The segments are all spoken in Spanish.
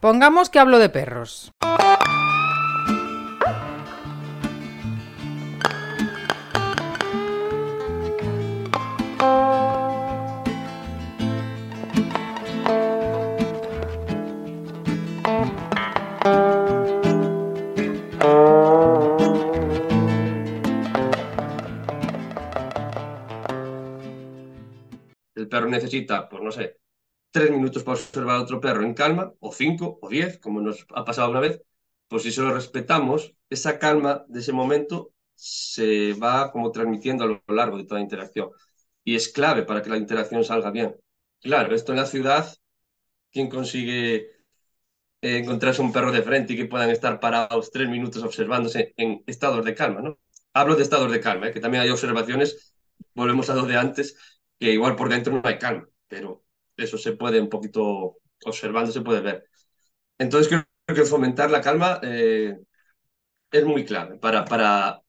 Pongamos que hablo de perros. El perro necesita, pues no sé, tres minutos para observar a otro perro en calma, o cinco, o diez, como nos ha pasado una vez, pues si se lo respetamos, esa calma de ese momento se va como transmitiendo a lo largo de toda la interacción. Y es clave para que la interacción salga bien. Claro, esto en la ciudad, ¿quién consigue eh, encontrarse un perro de frente y que puedan estar parados tres minutos observándose en estados de calma, ¿no? Hablo de estados de calma, ¿eh? que también hay observaciones, volvemos a lo de antes, que igual por dentro no hay calma, pero eso se puede un poquito observando, se puede ver. Entonces creo que fomentar la calma eh, es muy clave para, para,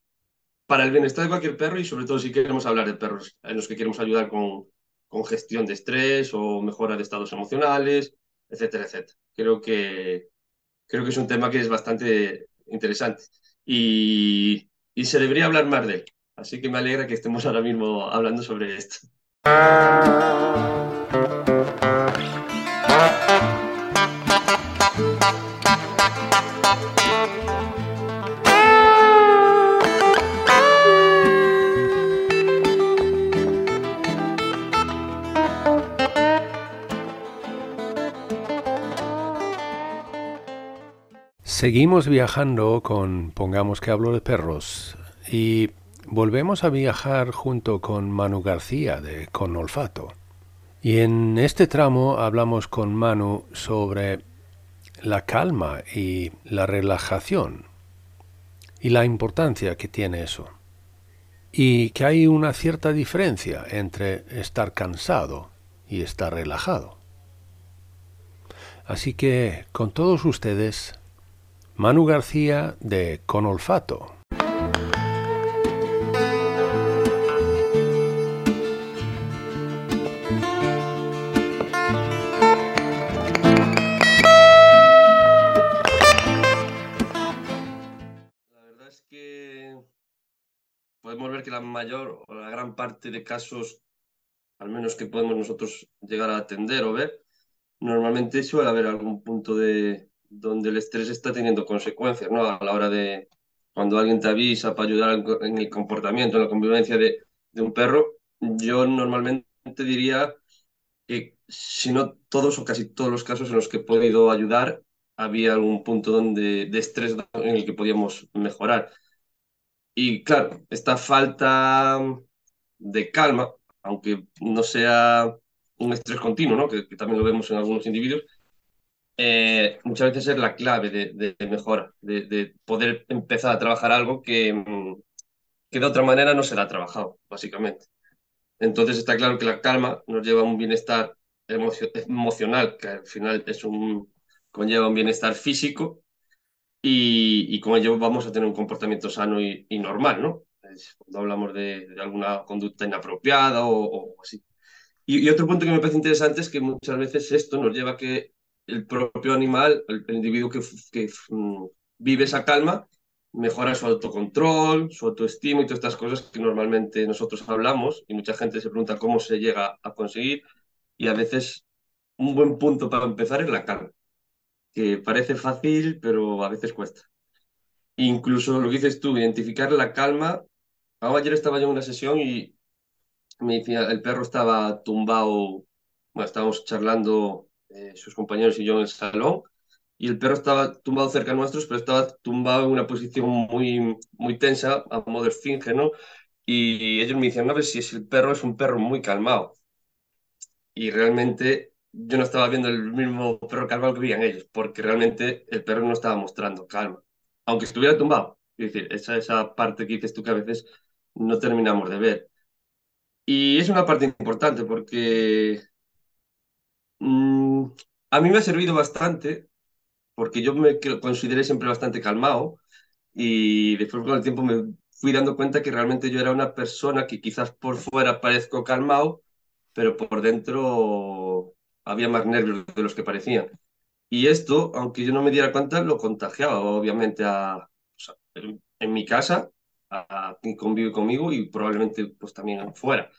para el bienestar de cualquier perro y sobre todo si queremos hablar de perros en los que queremos ayudar con, con gestión de estrés o mejora de estados emocionales, etcétera, etcétera. Creo que, creo que es un tema que es bastante interesante y, y se debería hablar más de él. Así que me alegra que estemos ahora mismo hablando sobre esto. Seguimos viajando con Pongamos que hablo de perros y volvemos a viajar junto con Manu García de Con Olfato. Y en este tramo hablamos con Manu sobre la calma y la relajación y la importancia que tiene eso. Y que hay una cierta diferencia entre estar cansado y estar relajado. Así que con todos ustedes, Manu García de Con Olfato. Que la mayor o la gran parte de casos, al menos que podemos nosotros llegar a atender o ver, normalmente suele haber algún punto de donde el estrés está teniendo consecuencias, ¿no? A la hora de cuando alguien te avisa para ayudar en el comportamiento, en la convivencia de, de un perro, yo normalmente diría que si no todos o casi todos los casos en los que he podido ayudar, había algún punto donde, de estrés en el que podíamos mejorar. Y claro, esta falta de calma, aunque no sea un estrés continuo, ¿no? que, también lo vemos en algunos individuos, eh, muchas veces es la clave de, de mejora, de, de, poder empezar a trabajar algo que, que de otra manera no será trabajado, básicamente. Entonces está claro que la calma nos lleva a un bienestar emocio emocional, que al final es un, conlleva un bienestar físico y, con ello vamos a tener un comportamiento sano y, normal, ¿no? Es cuando hablamos de, de, alguna conducta inapropiada o, o así. Y, otro punto que me parece interesante es que muchas veces esto nos lleva a que el propio animal, el, individuo que, um, vive esa calma, mejora su autocontrol, su autoestima y todas estas cosas que normalmente nosotros hablamos y mucha gente se pregunta cómo se llega a conseguir y a veces un buen punto para empezar es la calma, que parece fácil pero a veces cuesta. Incluso lo que dices tú, identificar la calma. Ayer estaba yo en una sesión y me decía, el perro estaba tumbado, bueno, estábamos charlando eh, sus compañeros y yo en el salón, y el perro estaba tumbado cerca nuestros, pero estaba tumbado en una posición muy, muy tensa, a modo de esfinge, ¿no? Y ellos me decían, no, ver si el perro es un perro muy calmado. Y realmente yo no estaba viendo el mismo perro calmado que veían ellos, porque realmente el perro no estaba mostrando calma, aunque estuviera tumbado. Es decir, esa, esa parte que dices tú que a veces no terminamos de ver. Y es una parte importante porque Mm, a mí me ha servido bastante, porque yo me consideré siempre bastante calmado y después con el tiempo me fui dando cuenta que realmente yo era una persona que quizás por fuera parezco calmado, pero por dentro había más nervios de los que parecían. Y esto, aunque yo no me diera cuenta, lo contagiaba obviamente a, en, mi casa, a, quien convive conmigo y probablemente pues también fuera.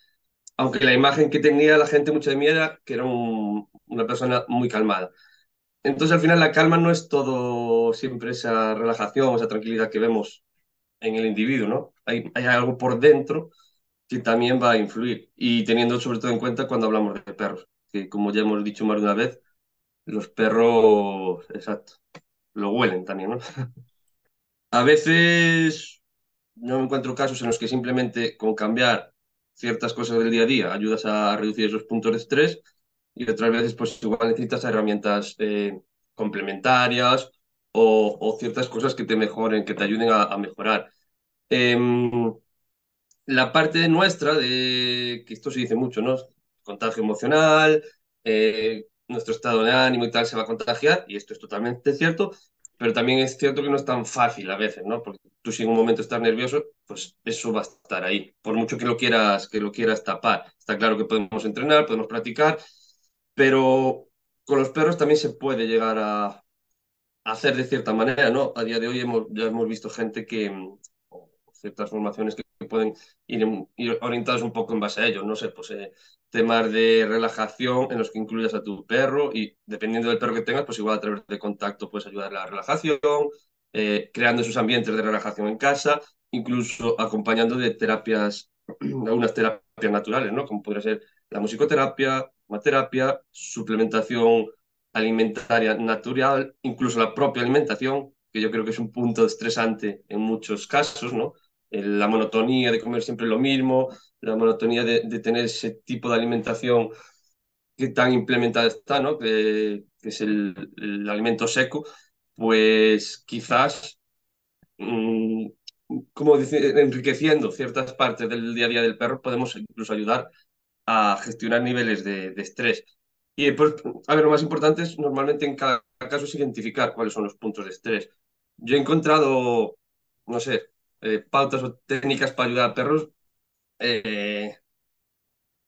Aunque la imagen que tenía la gente mucha de mí era que era una persona muy calmada. Entonces al final la calma no es todo siempre esa relajación, esa tranquilidad que vemos en el individuo, ¿no? Hay, hay algo por dentro que también va a influir. Y teniendo sobre todo en cuenta cuando hablamos de perros, que como ya hemos dicho más de una vez, los perros, exacto, lo huelen también, ¿no? A veces no me encuentro casos en los que simplemente con cambiar ciertas cosas del día a día ayudas a reducir esos puntos de estrés y otras veces pues igual necesitas herramientas eh, complementarias o, ciertas cosas que te mejoren, que te ayuden a, mejorar. Em, la parte nuestra de, que esto se dice mucho, ¿no? Contagio emocional, eh, nuestro estado de ánimo y tal se va a contagiar, y esto es totalmente cierto, pero también es cierto que no es tan fácil a veces, ¿no? Porque tú si en un momento estás nervioso, pues eso va a estar ahí, por mucho que lo quieras, que lo quieras tapar. Está claro que podemos entrenar, podemos practicar, pero con los perros también se puede llegar a, hacer de cierta manera, ¿no? A día de hoy hemos, ya hemos visto gente que, ciertas formaciones que pueden ir, ir orientadas un poco en base a ello, no sé, pues eh, temas de relajación en los que incluyas a tu perro y dependiendo del perro que tengas, pues igual a través de contacto puedes ayudar a la relajación, eh, creando esos ambientes de relajación en casa, incluso acompañando de terapias, algunas terapias naturales, ¿no? Como podría ser la musicoterapia, terapia, suplementación alimentaria natural, incluso la propia alimentación, que yo creo que es un punto estresante en muchos casos, ¿no? La monotonía de comer siempre lo mismo, la monotonía de, tener ese tipo de alimentación que tan implementada está, ¿no? Que, es el, alimento seco, pues quizás, mm, como decir, enriqueciendo ciertas partes del día a día del perro, podemos incluso ayudar a gestionar niveles de, estrés. Y pues, a ver, lo más importante es normalmente en cada caso es identificar cuáles son los puntos de estrés. Yo he encontrado, no sé, eh, pautas o técnicas para ayudar a perros, eh,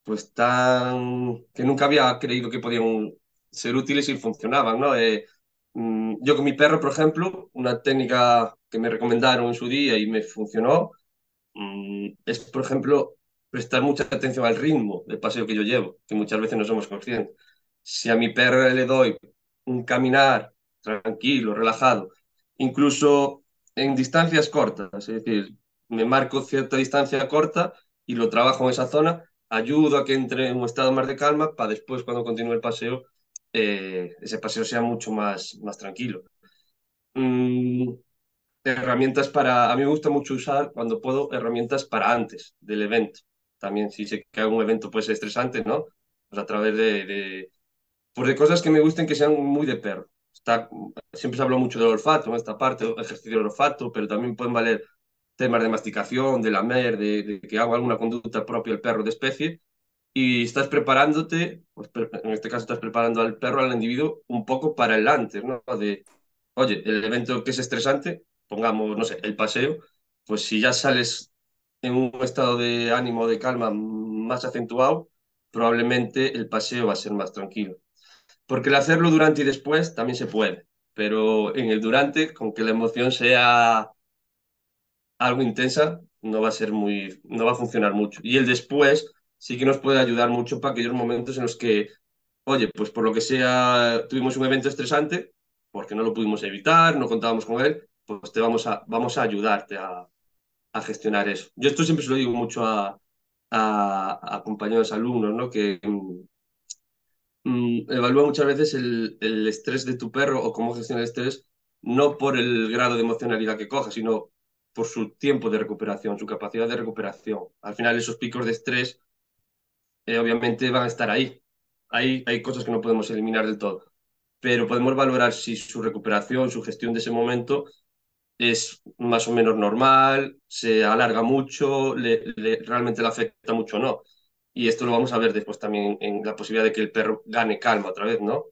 pues tan que nunca había creído que podían ser útiles y funcionaban, ¿no? Eh, mm, yo con mi perro, por ejemplo, una técnica que me recomendaron en su día y me funcionó, mm, es, por ejemplo, prestar mucha atención al ritmo del paseo que yo llevo, que muchas veces no somos conscientes. Si a mi perro le doy un caminar tranquilo, relajado, incluso en distancias cortas, es decir, me marco cierta distancia corta y lo trabajo en esa zona, ayudo a que entre en un estado más de calma para después, cuando continúe el paseo, eh, ese paseo sea mucho más, más tranquilo. Mm, herramientas para, a mí me gusta mucho usar cuando puedo herramientas para antes del evento también si sé que un evento puede ser estresante, ¿no? Pues a través de, de, pues de cosas que me gusten que sean muy de perro. Está, siempre se habló mucho del olfato en esta parte, ejercicio del olfato, pero también pueden valer temas de masticación, de lamer, de, de que haga alguna conducta propia el perro de especie, y estás preparándote, pues, en este caso estás preparando al perro, al individuo, un poco para el antes, ¿no? De, oye, el evento que es estresante, pongamos, no sé, el paseo, pues si ya sales en un estado de ánimo, de calma más acentuado, probablemente el paseo va a ser más tranquilo. Porque el hacerlo durante y después también se puede, pero en el durante, con que la emoción sea algo intensa, no va a ser muy, no va a funcionar mucho. Y el después sí que nos puede ayudar mucho para aquellos momentos en los que, oye, pues por lo que sea, tuvimos un evento estresante, porque no lo pudimos evitar, no contábamos con él, pues te vamos a, vamos a ayudarte a, a gestionar eso. Yo esto siempre se lo digo mucho a, a, compañeros alumnos, ¿no? Que mm, mm, evalúa muchas veces el, el, estrés de tu perro o cómo gestiona el estrés, no por el grado de emocionalidad que coja, sino por su tiempo de recuperación, su capacidad de recuperación. Al final esos picos de estrés eh, obviamente van a estar ahí. Hay, hay cosas que no podemos eliminar del todo, pero podemos valorar si su recuperación, su gestión de ese momento es más o menos normal, se alarga mucho, le, realmente le afecta mucho o no. Y esto lo vamos a ver después también en la posibilidad de que el perro gane calma otra vez, ¿no?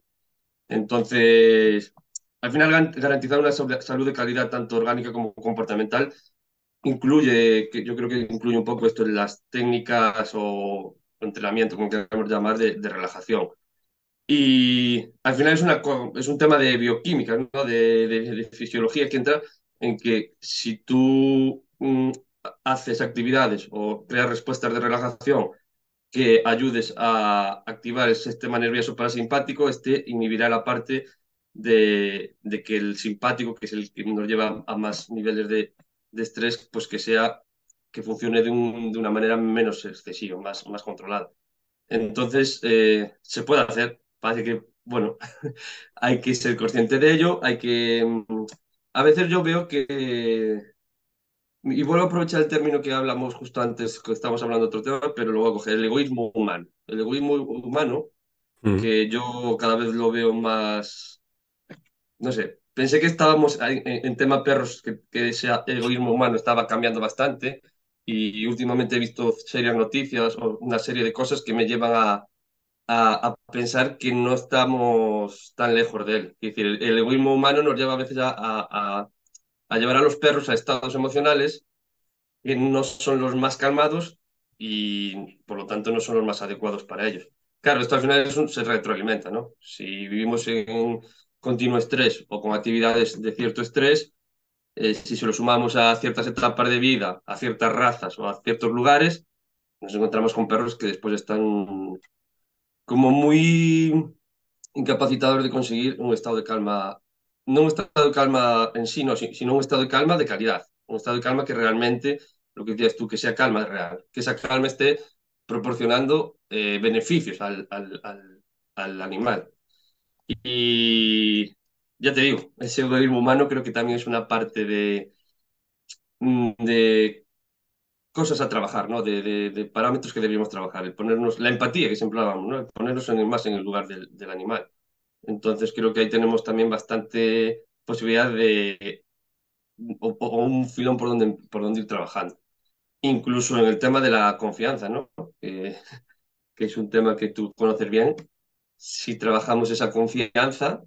Entonces, al final garantizar una salud de calidad tanto orgánica como comportamental incluye, yo creo que incluye un poco esto en las técnicas o entrenamiento, como queramos llamar, de, relajación. Y al final es, un tema de bioquímica, de, fisiología que entra en que si tú mm, haces actividades o creas respuestas de relajación que ayudes a activar el sistema nervioso parasimpático, este inhibirá la parte de, de, que el simpático, que es el que nos lleva a más niveles de, de estrés, pues que sea que funcione de, un, de, una manera menos excesiva, más, más controlada. Entonces, eh, se puede hacer. Parece que, bueno, hay que ser consciente de ello, hay que... Mm, a veces yo veo que... Y vuelvo a aprovechar el término que hablamos justo antes, que estamos hablando de otro tema, pero voy a coger, el egoísmo humano. El egoísmo humano, mm. que yo cada vez lo veo más, no sé, pensé que estábamos en, tema perros, que, que, ese egoísmo humano estaba cambiando bastante y últimamente he visto serias noticias o una serie de cosas que me llevan a, a, pensar que no estamos tan lejos de él. Es decir, el, egoísmo humano nos lleva a veces a, a, a, llevar a los perros a estados emocionales que no son los más calmados y por lo tanto no son los más adecuados para ellos. Claro, esto al final un, se retroalimenta, ¿no? Si vivimos en continuo estrés o con actividades de cierto estrés, eh, si se lo sumamos a ciertas etapas de vida, a ciertas razas o a ciertos lugares, nos encontramos con perros que después están como muy incapacitados de conseguir un estado de calma, no un estado de calma en sí, no, sino un estado de calma de calidad, un estado de calma que realmente, lo que decías tú, que sea calma real, que esa calma esté proporcionando eh, beneficios al, al, al, al animal. Y ya te digo, ese egoísmo humano creo que también es una parte de, mm, de cosas a trabajar, ¿no? De, de, parámetros que deberíamos trabajar, el ponernos, la empatía que siempre hablamos, ¿no? ponernos en más en el lugar del, del, animal. Entonces creo que ahí tenemos también bastante posibilidad de, o, un filón por donde, por donde ir trabajando. Incluso en el tema de la confianza, ¿no? que es un tema que tú conoces bien. Si trabajamos esa confianza,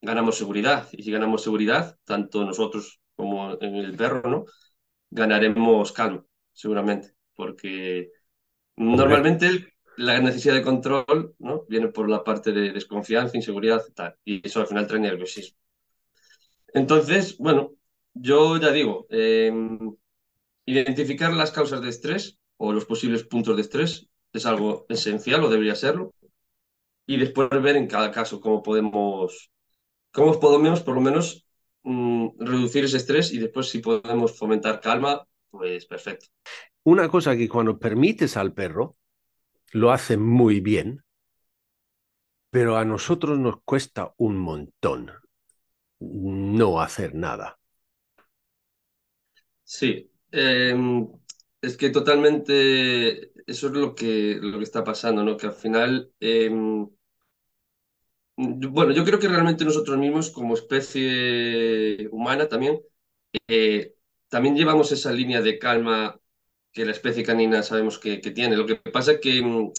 ganamos seguridad. Y si ganamos seguridad, tanto nosotros como en el perro, ¿no? Ganaremos calma, seguramente. Porque normalmente la necesidad de control ¿no? viene por la parte de desconfianza, inseguridad y tal. Y eso al final trae nerviosismo. Entonces, bueno, yo ya digo, em, identificar las causas de estrés o los posibles puntos de estrés es algo esencial o debería serlo. Y después ver en cada caso cómo podemos cómo podemos por lo menos mm, reducir ese estrés y después si podemos fomentar calma, pues perfecto. Una cosa que cuando permites al perro, lo hace muy bien, pero a nosotros nos cuesta un montón no hacer nada. Sí, em, es que totalmente eso es lo que, lo que está pasando, ¿no? Que al final em, bueno, yo creo que realmente nosotros mismos, como especie humana también, eh, también llevamos esa línea de calma que la especie canina sabemos que, tiene. Lo que pasa es que mm,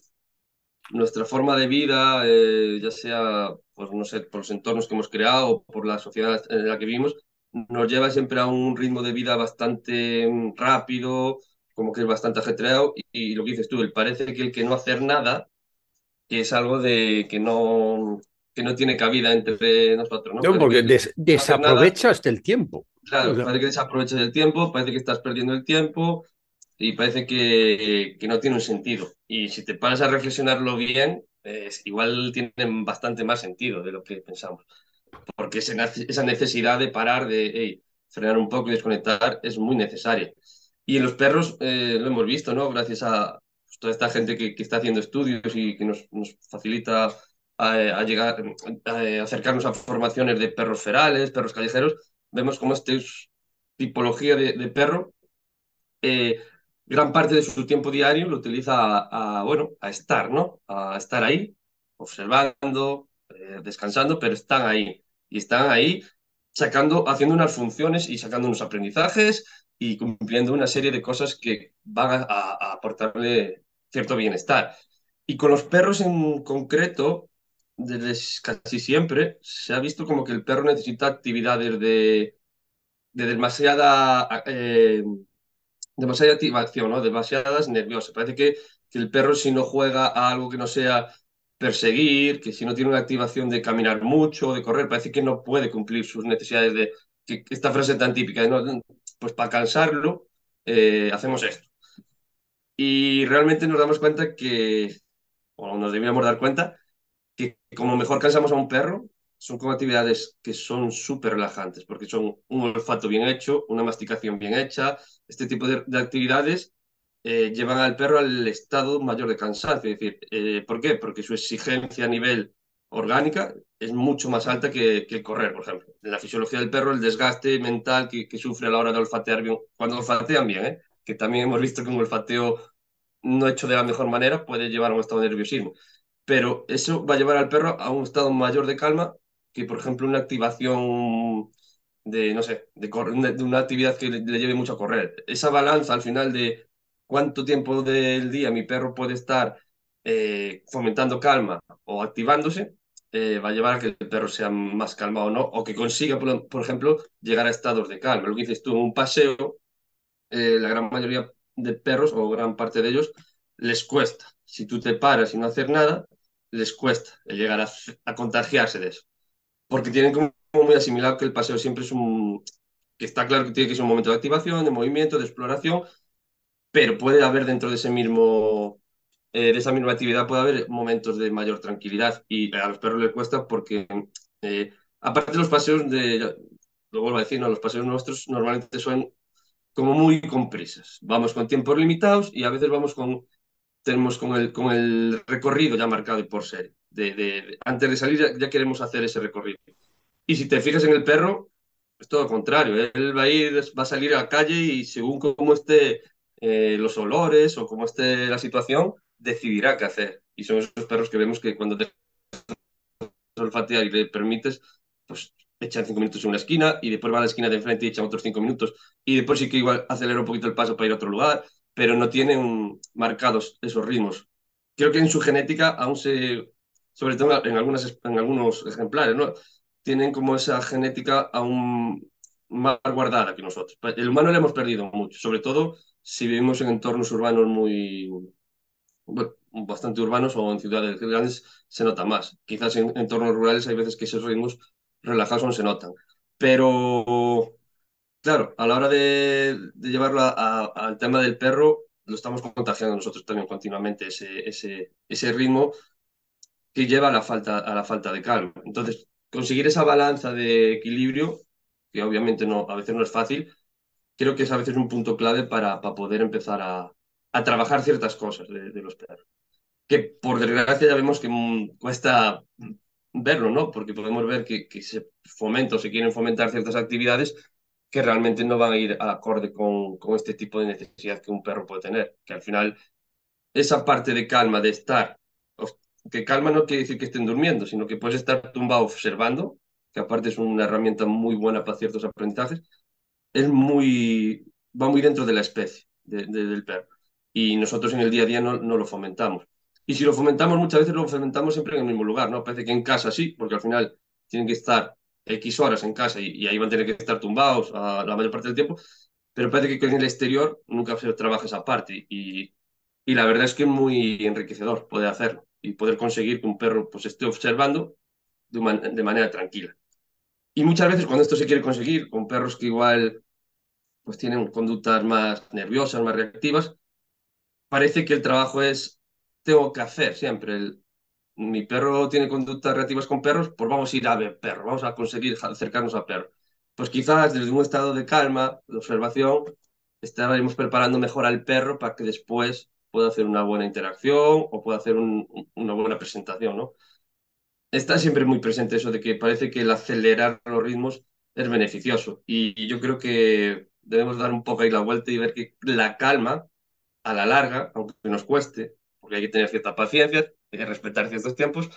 nuestra forma de vida, eh, ya sea pues, no sé, por los entornos que hemos creado o por la sociedad en la que vivimos, nos lleva siempre a un ritmo de vida bastante mm, rápido, como que es bastante ajetreado. Y, lo que dices tú, parece que el que no hacer nada es algo de que no que no tiene cabida entre nosotros. No, no porque desaprovechas el tiempo. Claro, parece que desaprovechas el tiempo, parece que estás perdiendo el tiempo y parece que, que no tiene un sentido. Y si te paras a reflexionarlo bien, pues, igual tiene bastante más sentido de lo que pensamos. Porque esa necesidad de parar, de frenar un poco y desconectar es muy necesaria. Y en los perros eh, lo hemos visto, ¿no? Gracias a pues, toda esta gente que, que, está haciendo estudios y que nos, nos facilita a, llegar, a acercarnos a formaciones de perros ferales, perros callejeros, vemos como esta tipología de, perro, eh, gran parte de su tiempo diario lo utiliza a, bueno, a estar, ¿no? A estar ahí, observando, eh, descansando, pero están ahí. Y están ahí sacando, haciendo unas funciones y sacando unos aprendizajes y cumpliendo una serie de cosas que van a, a aportarle cierto bienestar. Y con los perros en concreto, desde casi siempre se ha visto como que el perro necesita actividades de, de demasiada, eh, demasiada activación, ¿no? demasiadas nerviosas. Parece que, que, el perro si no juega a algo que no sea perseguir, que si no tiene una activación de caminar mucho, de correr, parece que no puede cumplir sus necesidades de, esta frase tan típica, pues para cansarlo, eh, hacemos esto. Y realmente nos damos cuenta que, o nos debíamos dar cuenta, que como mejor cansamos a un perro, son como actividades que son súper relajantes, porque son un olfato bien hecho, una masticación bien hecha, este tipo de, actividades eh, llevan al perro al estado mayor de cansancio. Es decir, eh, ¿por qué? Porque su exigencia a nivel orgánica es mucho más alta que, que, el correr, por ejemplo. En la fisiología del perro, el desgaste mental que, que sufre a la hora de olfatear bien, cuando olfatean bien, ¿eh? que también hemos visto que un olfateo no hecho de la mejor manera puede llevar a un estado de nerviosismo. Pero eso va a llevar al perro a un estado mayor de calma que, por ejemplo, una activación de, no sé, de, de una actividad que le, lleve mucho a correr. Esa balanza al final de cuánto tiempo del día mi perro puede estar eh, fomentando calma o activándose, eh, va a llevar a que el perro sea más calmado o no, o que consiga, por, ejemplo, llegar a estados de calma. Lo que dices tú, en un paseo, eh, la gran mayoría de perros, o gran parte de ellos, les cuesta. Si tú te paras y no hacer nada, les cuesta llegar a, contagiarse de eso. Porque tienen como muy asimilado que el paseo siempre es un... que está claro que tiene que ser un momento de activación, de movimiento, de exploración, pero puede haber dentro de ese mismo eh, de esa misma actividad puede haber momentos de mayor tranquilidad y a los perros les cuesta porque, eh, aparte de los paseos de, lo vuelvo a decir, no, los paseos nuestros normalmente son como muy con prisas. Vamos con tiempos limitados y a veces vamos con, tenemos con el, con el recorrido ya marcado por serie. De, de, antes de salir ya, queremos hacer ese recorrido. Y si te fijas en el perro, es todo lo contrario. Él va a ir, va a salir a la calle y según cómo esté eh, los olores o cómo esté la situación, decidirá qué hacer. Y son esos perros que vemos que cuando te olfatear y le permites, pues echan cinco minutos en una esquina y después va a la esquina de enfrente y echan otros cinco minutos. Y después sí que igual acelera un poquito el paso para ir a otro lugar, pero no tienen marcados esos ritmos. Creo que en su genética aún se, sobre todo en, algunas, en algunos ejemplares, ¿no? Tienen como esa genética aún más guardada que nosotros. El humano le hemos perdido mucho, sobre todo si vivimos en entornos urbanos muy, bastante urbanos o en ciudades grandes se nota más. Quizás en entornos rurales hay veces que esos ritmos relajados no se notan. Pero, claro, a la hora de, llevarlo al tema del perro, lo estamos contagiando nosotros también continuamente, ese, ese, ese ritmo que lleva a la, falta, a la falta de calma. Entonces, conseguir esa balanza de equilibrio, que obviamente no, a veces no es fácil, creo que es a veces un punto clave para, para poder empezar a, a trabajar ciertas cosas de, los perros. Que por desgracia ya vemos que mm, cuesta verlo, ¿no? Porque podemos ver que, que se fomenta o se quieren fomentar ciertas actividades que realmente no van a ir acorde con, con este tipo de necesidad que un perro puede tener. Que al final, esa parte de calma, de estar, que calma no quiere decir que estén durmiendo, sino que puedes estar tumbado observando, que aparte es una herramienta muy buena para ciertos aprendizajes, es muy, va muy dentro de la especie del perro y nosotros en el día a día no, no, lo fomentamos. Y si lo fomentamos, muchas veces lo fomentamos siempre en el mismo lugar, ¿no? Parece que en casa sí, porque al final tienen que estar X horas en casa y, ahí van a tener que estar tumbados la mayor parte del tiempo, pero parece que en el exterior nunca se trabaja esa parte y, y la verdad es que es muy enriquecedor poder hacerlo y poder conseguir que un perro pues esté observando de, de manera tranquila. Y muchas veces cuando esto se quiere conseguir con perros que igual pues tienen conductas más nerviosas, más reactivas, parece que el trabajo es, tengo que hacer siempre. El, mi perro tiene conductas reactivas con perros, pues vamos a ir a ver perro, vamos a conseguir acercarnos a perro. Pues quizás desde un estado de calma, de observación, estaremos preparando mejor al perro para que después pueda hacer una buena interacción o pueda hacer una buena presentación, ¿no? Está siempre muy presente eso de que parece que el acelerar los ritmos es beneficioso y yo creo que debemos dar un poco ahí la vuelta y ver que la calma a la larga, aunque nos cueste, porque hay que tener cierta paciencia, que respetar ciertos tiempos,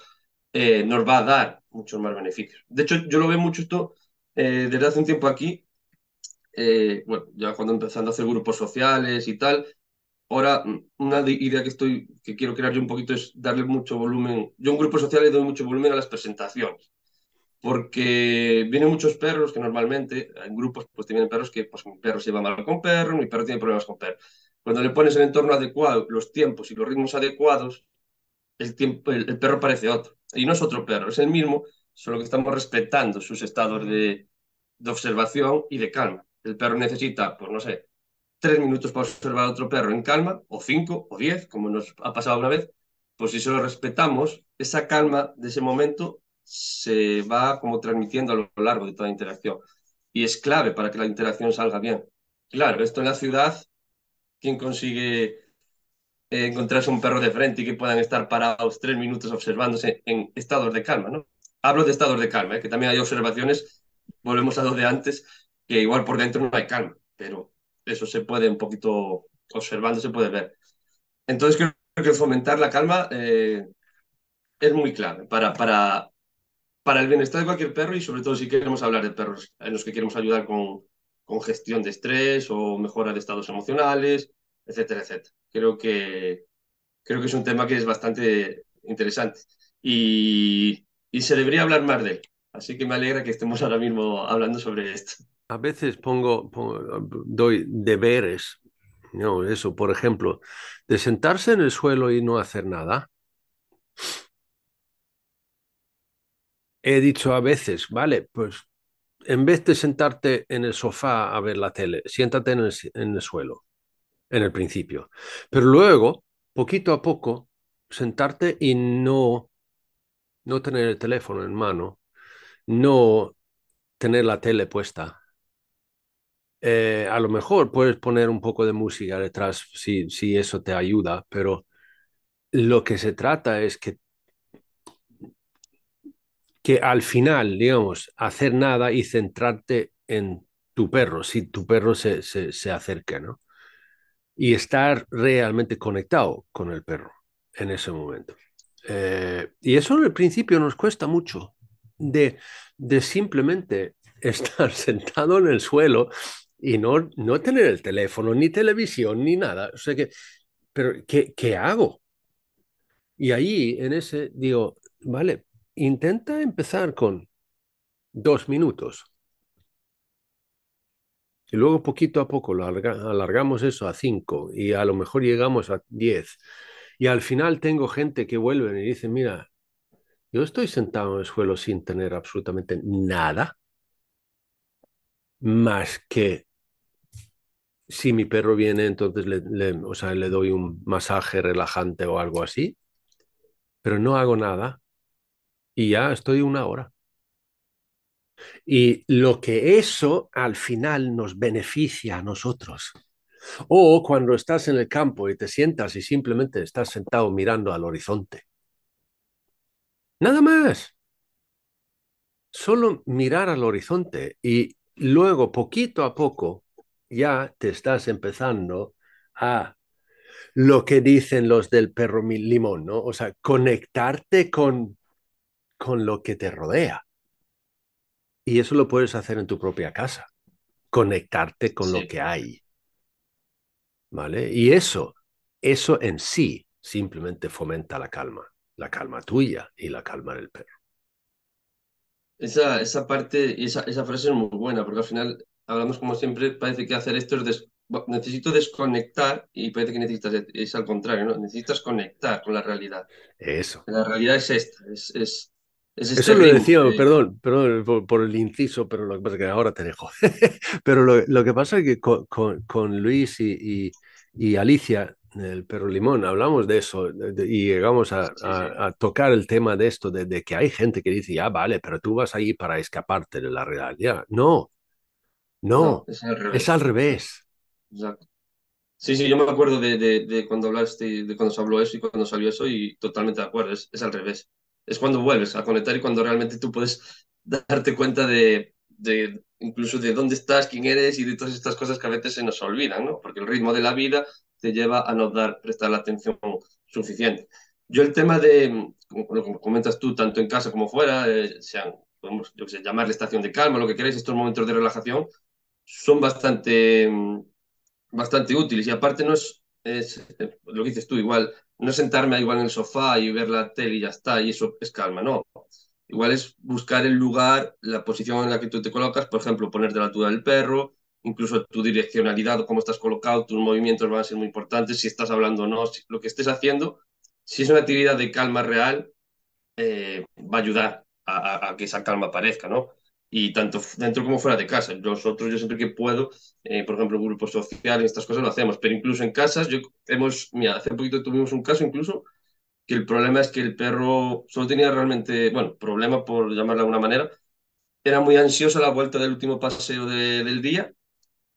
eh, nos va a dar muchos más beneficios. De hecho, yo lo veo mucho esto eh, desde hace un tiempo aquí, eh, bueno, ya cuando empezando a hacer grupos sociales y tal, ahora una idea que estoy, que quiero crear yo un poquito es darle mucho volumen, yo en grupos sociales doy mucho volumen a las presentaciones, porque vienen muchos perros que normalmente, en grupos, pues tienen perros que, pues mi perro se lleva mal con perro, mi perro tiene problemas con perro cuando le pones el entorno adecuado, los tiempos y los ritmos adecuados, el, tiempo, el, perro parece otro. Y no es otro perro, es el mismo, solo que estamos respetando sus estados de, observación y de calma. El perro necesita, pues no sé, tres minutos para observar a otro perro en calma, o cinco, o diez, como nos ha pasado una vez, pues si se lo respetamos, esa calma de ese momento se va como transmitiendo a lo largo de toda la interacción. Y es clave para que la interacción salga bien. Claro, esto en la ciudad, ¿quién consigue eh, encontrarse un perro de frente y que puedan estar parados tres minutos observándose en estados de calma? ¿no? Hablo de estados de calma, ¿eh? que también hay observaciones, volvemos a lo de antes, que igual por dentro no hay calma, pero eso se puede un poquito observando, se puede ver. Entonces creo que fomentar la calma eh, es muy clave para, para, para el bienestar de cualquier perro y sobre todo si queremos hablar de perros en los que queremos ayudar con, con gestión de estrés o mejora de estados emocionales, etcétera, etcétera. Creo que, creo que es un tema que es bastante interesante y, y se debería hablar más de él. Así que me alegra que estemos ahora mismo hablando sobre esto. A veces pongo, doy deberes, no, eso, por ejemplo, de sentarse en el suelo y no hacer nada. He dicho a veces, vale, pues en vez de sentarte en el sofá a ver la tele, siéntate en el, en el suelo, en el principio. Pero luego, poquito a poco, sentarte y no, no tener el teléfono en mano, no tener la tele puesta, eh, a lo mejor puedes poner un poco de música detrás si, si eso te ayuda, pero lo que se trata es que, que al final, digamos, hacer nada y centrarte en tu perro, si tu perro se, se, acerca, ¿no? Y estar realmente conectado con el perro en ese momento. Eh, y eso en el principio nos cuesta mucho, de, de simplemente estar sentado en el suelo y no, no tener el teléfono, ni televisión, ni nada. O sea que, pero ¿qué, qué hago? Y ahí, en ese, digo, vale, intenta empezar con dos minutos. Y luego poquito a poco alargamos eso a cinco y a lo mejor llegamos a diez. Y al final tengo gente que vuelve y dice, mira, yo estoy sentado en el suelo sin tener absolutamente nada más que si mi perro viene, entonces le, o sea, le doy un masaje relajante o algo así, pero no hago nada y ya estoy una hora. Y lo que eso al final nos beneficia a nosotros. O cuando estás en el campo y te sientas y simplemente estás sentado mirando al horizonte. Nada más. Solo mirar al horizonte y luego, poquito a poco, ya te estás empezando a lo que dicen los del perro limón, ¿no? O sea, conectarte con, con lo que te rodea. Y eso lo puedes hacer en tu propia casa, conectarte con lo que hay. ¿Vale? Y eso, eso en sí simplemente fomenta la calma, la calma tuya y la calma del perro. Esa, esa parte y esa, esa frase es muy buena, porque al final hablamos como siempre, parece que hacer esto es necesito desconectar y parece que necesitas, es al contrario, ¿no? Necesitas conectar con la realidad. Eso. La realidad es esta, es, es, Eso lo decía, perdón, perdón por, el inciso, pero lo que pasa es que ahora te dejo. pero lo, lo, que pasa es que con, con, Luis y, y, Alicia, el perro limón, hablamos de eso y llegamos a, a, tocar el tema de esto, de, de, que hay gente que dice, ya vale, pero tú vas ahí para escaparte de la realidad. No, no, es al revés. Exacto. Sí, sí, yo me acuerdo de, de, cuando hablaste, de cuando se habló eso y cuando salió eso y totalmente de acuerdo, es, al revés. Es cuando vuelves a conectar y cuando realmente tú puedes darte cuenta de, de incluso de dónde estás, quién eres y de todas estas cosas que a veces se nos olvidan, ¿no? Porque el ritmo de la vida te lleva a no dar, prestar la atención suficiente. Yo el tema de, como comentas tú, tanto en casa como fuera, eh, sean, podemos yo sé, llamarle estación de calma, lo que queráis, estos momentos de relajación, son bastante, bastante útiles. Y aparte no es, es, lo que dices tú, igual, no sentarme igual en el sofá y ver la tele y ya está, y eso es calma, no. Igual es buscar el lugar, la posición en la que tú te colocas, por ejemplo, ponerte la altura del perro, incluso tu direccionalidad o cómo estás colocado, tus movimientos van a ser muy importantes, si estás hablando o no, lo que estés haciendo si es una actividad de calma real, eh, va a ayudar a, a, que esa calma aparezca, ¿no? Y tanto dentro como fuera de casa. Nosotros, yo siempre que puedo, eh, por ejemplo, grupos sociales, estas cosas lo hacemos, pero incluso en casas, yo hemos, mira, hace poquito tuvimos un caso incluso que el problema es que el perro solo tenía realmente, bueno, problema por llamarlo de alguna manera, era muy ansioso a la vuelta del último paseo de, del día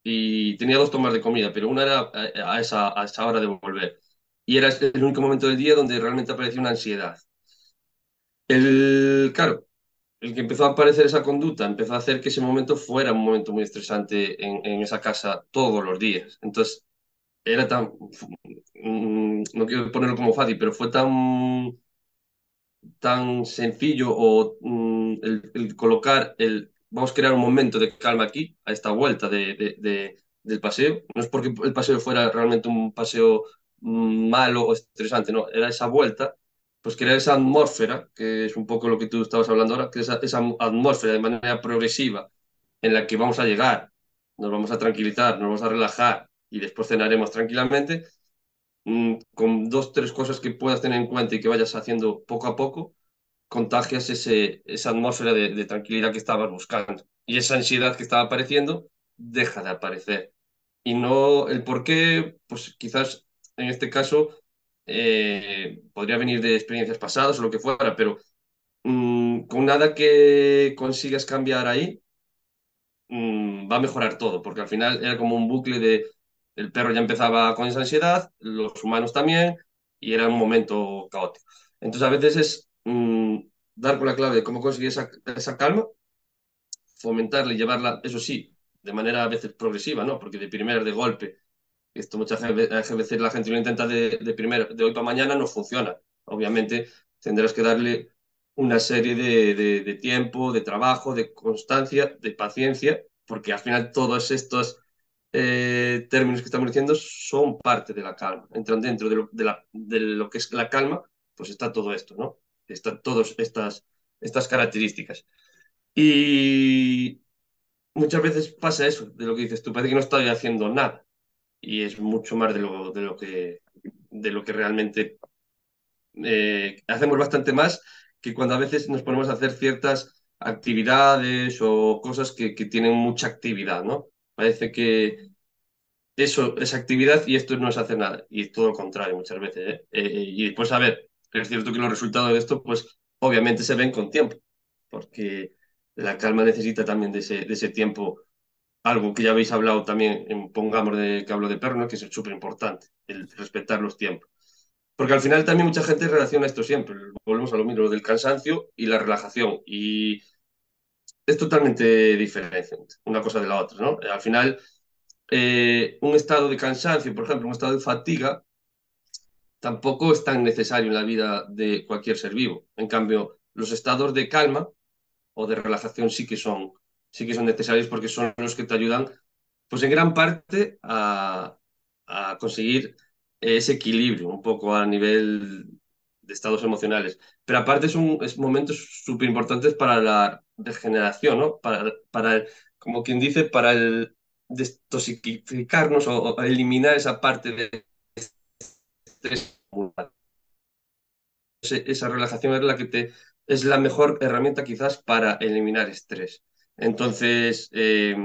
y tenía dos tomas de comida, pero una era a, esa, a esa hora de volver. Y era el único momento del día donde realmente aparecía una ansiedad. El, claro, el que empezó a aparecer esa conducta empezó a hacer que ese momento fuera un momento muy estresante en, esa casa todos los días. Entonces, era tan, mm, no quiero ponerlo como fácil, pero fue tan, tan sencillo o mm, el, colocar el, vamos a crear un momento de calma aquí, a esta vuelta de, de, del paseo. No es porque el paseo fuera realmente un paseo mm, malo o estresante, no, era esa vuelta, pues crear esa atmósfera, que es un poco lo que tú estabas hablando ahora, que esa, esa atmósfera de manera progresiva en la que vamos a llegar, nos vamos a tranquilizar, nos vamos a relajar y después cenaremos tranquilamente, mm, con dos, tres cosas que puedas tener en cuenta y que vayas haciendo poco a poco, contagias ese, esa atmósfera de, tranquilidad que estabas buscando. Y esa ansiedad que estaba apareciendo deja de aparecer. Y no el por qué, pues quizás en este caso eh, podría venir de experiencias pasadas o lo que fuera, pero mm, con nada que consigas cambiar ahí, mm, va a mejorar todo, porque al final era como un bucle de el perro ya empezaba con esa ansiedad, los humanos también, y era un momento caótico. Entonces a veces es mm, dar con la clave de cómo conseguir esa, esa calma, fomentarla y llevarla, eso sí, de manera a veces progresiva, ¿no? Porque de primer de golpe, esto muchas veces la gente lo intenta de, de, primer, de hoy para mañana, no funciona. Obviamente tendrás que darle una serie de, tiempo, de trabajo, de constancia, de paciencia, porque al final todos estos eh, términos que estamos diciendo son parte de la calma, entran dentro de lo que es la calma, pues está todo esto, ¿no? Están todas estas, estas características. Y muchas veces pasa eso, de lo que dices tú, parece que no estoy haciendo nada. Y es mucho más de lo, de lo, que, de lo que realmente eh, hacemos bastante más que cuando a veces nos ponemos a hacer ciertas actividades o cosas que, que tienen mucha actividad, ¿no? Parece que eso es actividad y esto no se hace nada. Y es todo lo contrario muchas veces. ¿eh? Eh, y después, a ver, es cierto que los resultados de esto, pues obviamente se ven con tiempo, porque la calma necesita también de ese, de ese tiempo. Algo que ya habéis hablado también, pongamos de que hablo de perro, que es súper importante, el respetar los tiempos. Porque al final también mucha gente relaciona esto siempre. Volvemos a lo mismo, lo del cansancio y la relajación. Y es totalmente diferente una cosa de la otra, ¿no? Al final, eh, un estado de cansancio, por ejemplo, un estado de fatiga, tampoco es tan necesario en la vida de cualquier ser vivo. En cambio, los estados de calma o de relajación sí que son, sí que son necesarios porque son los que te ayudan, pues en gran parte, a, conseguir ese equilibrio un poco a nivel de estados emocionales. Pero aparte son es momentos súper importantes para la regeneración, ¿no? Para, como quien dice, para el destosificarnos o, o eliminar esa parte de estrés. Esa relajación es la que te es la mejor herramienta quizás para eliminar estrés. Entonces, eh,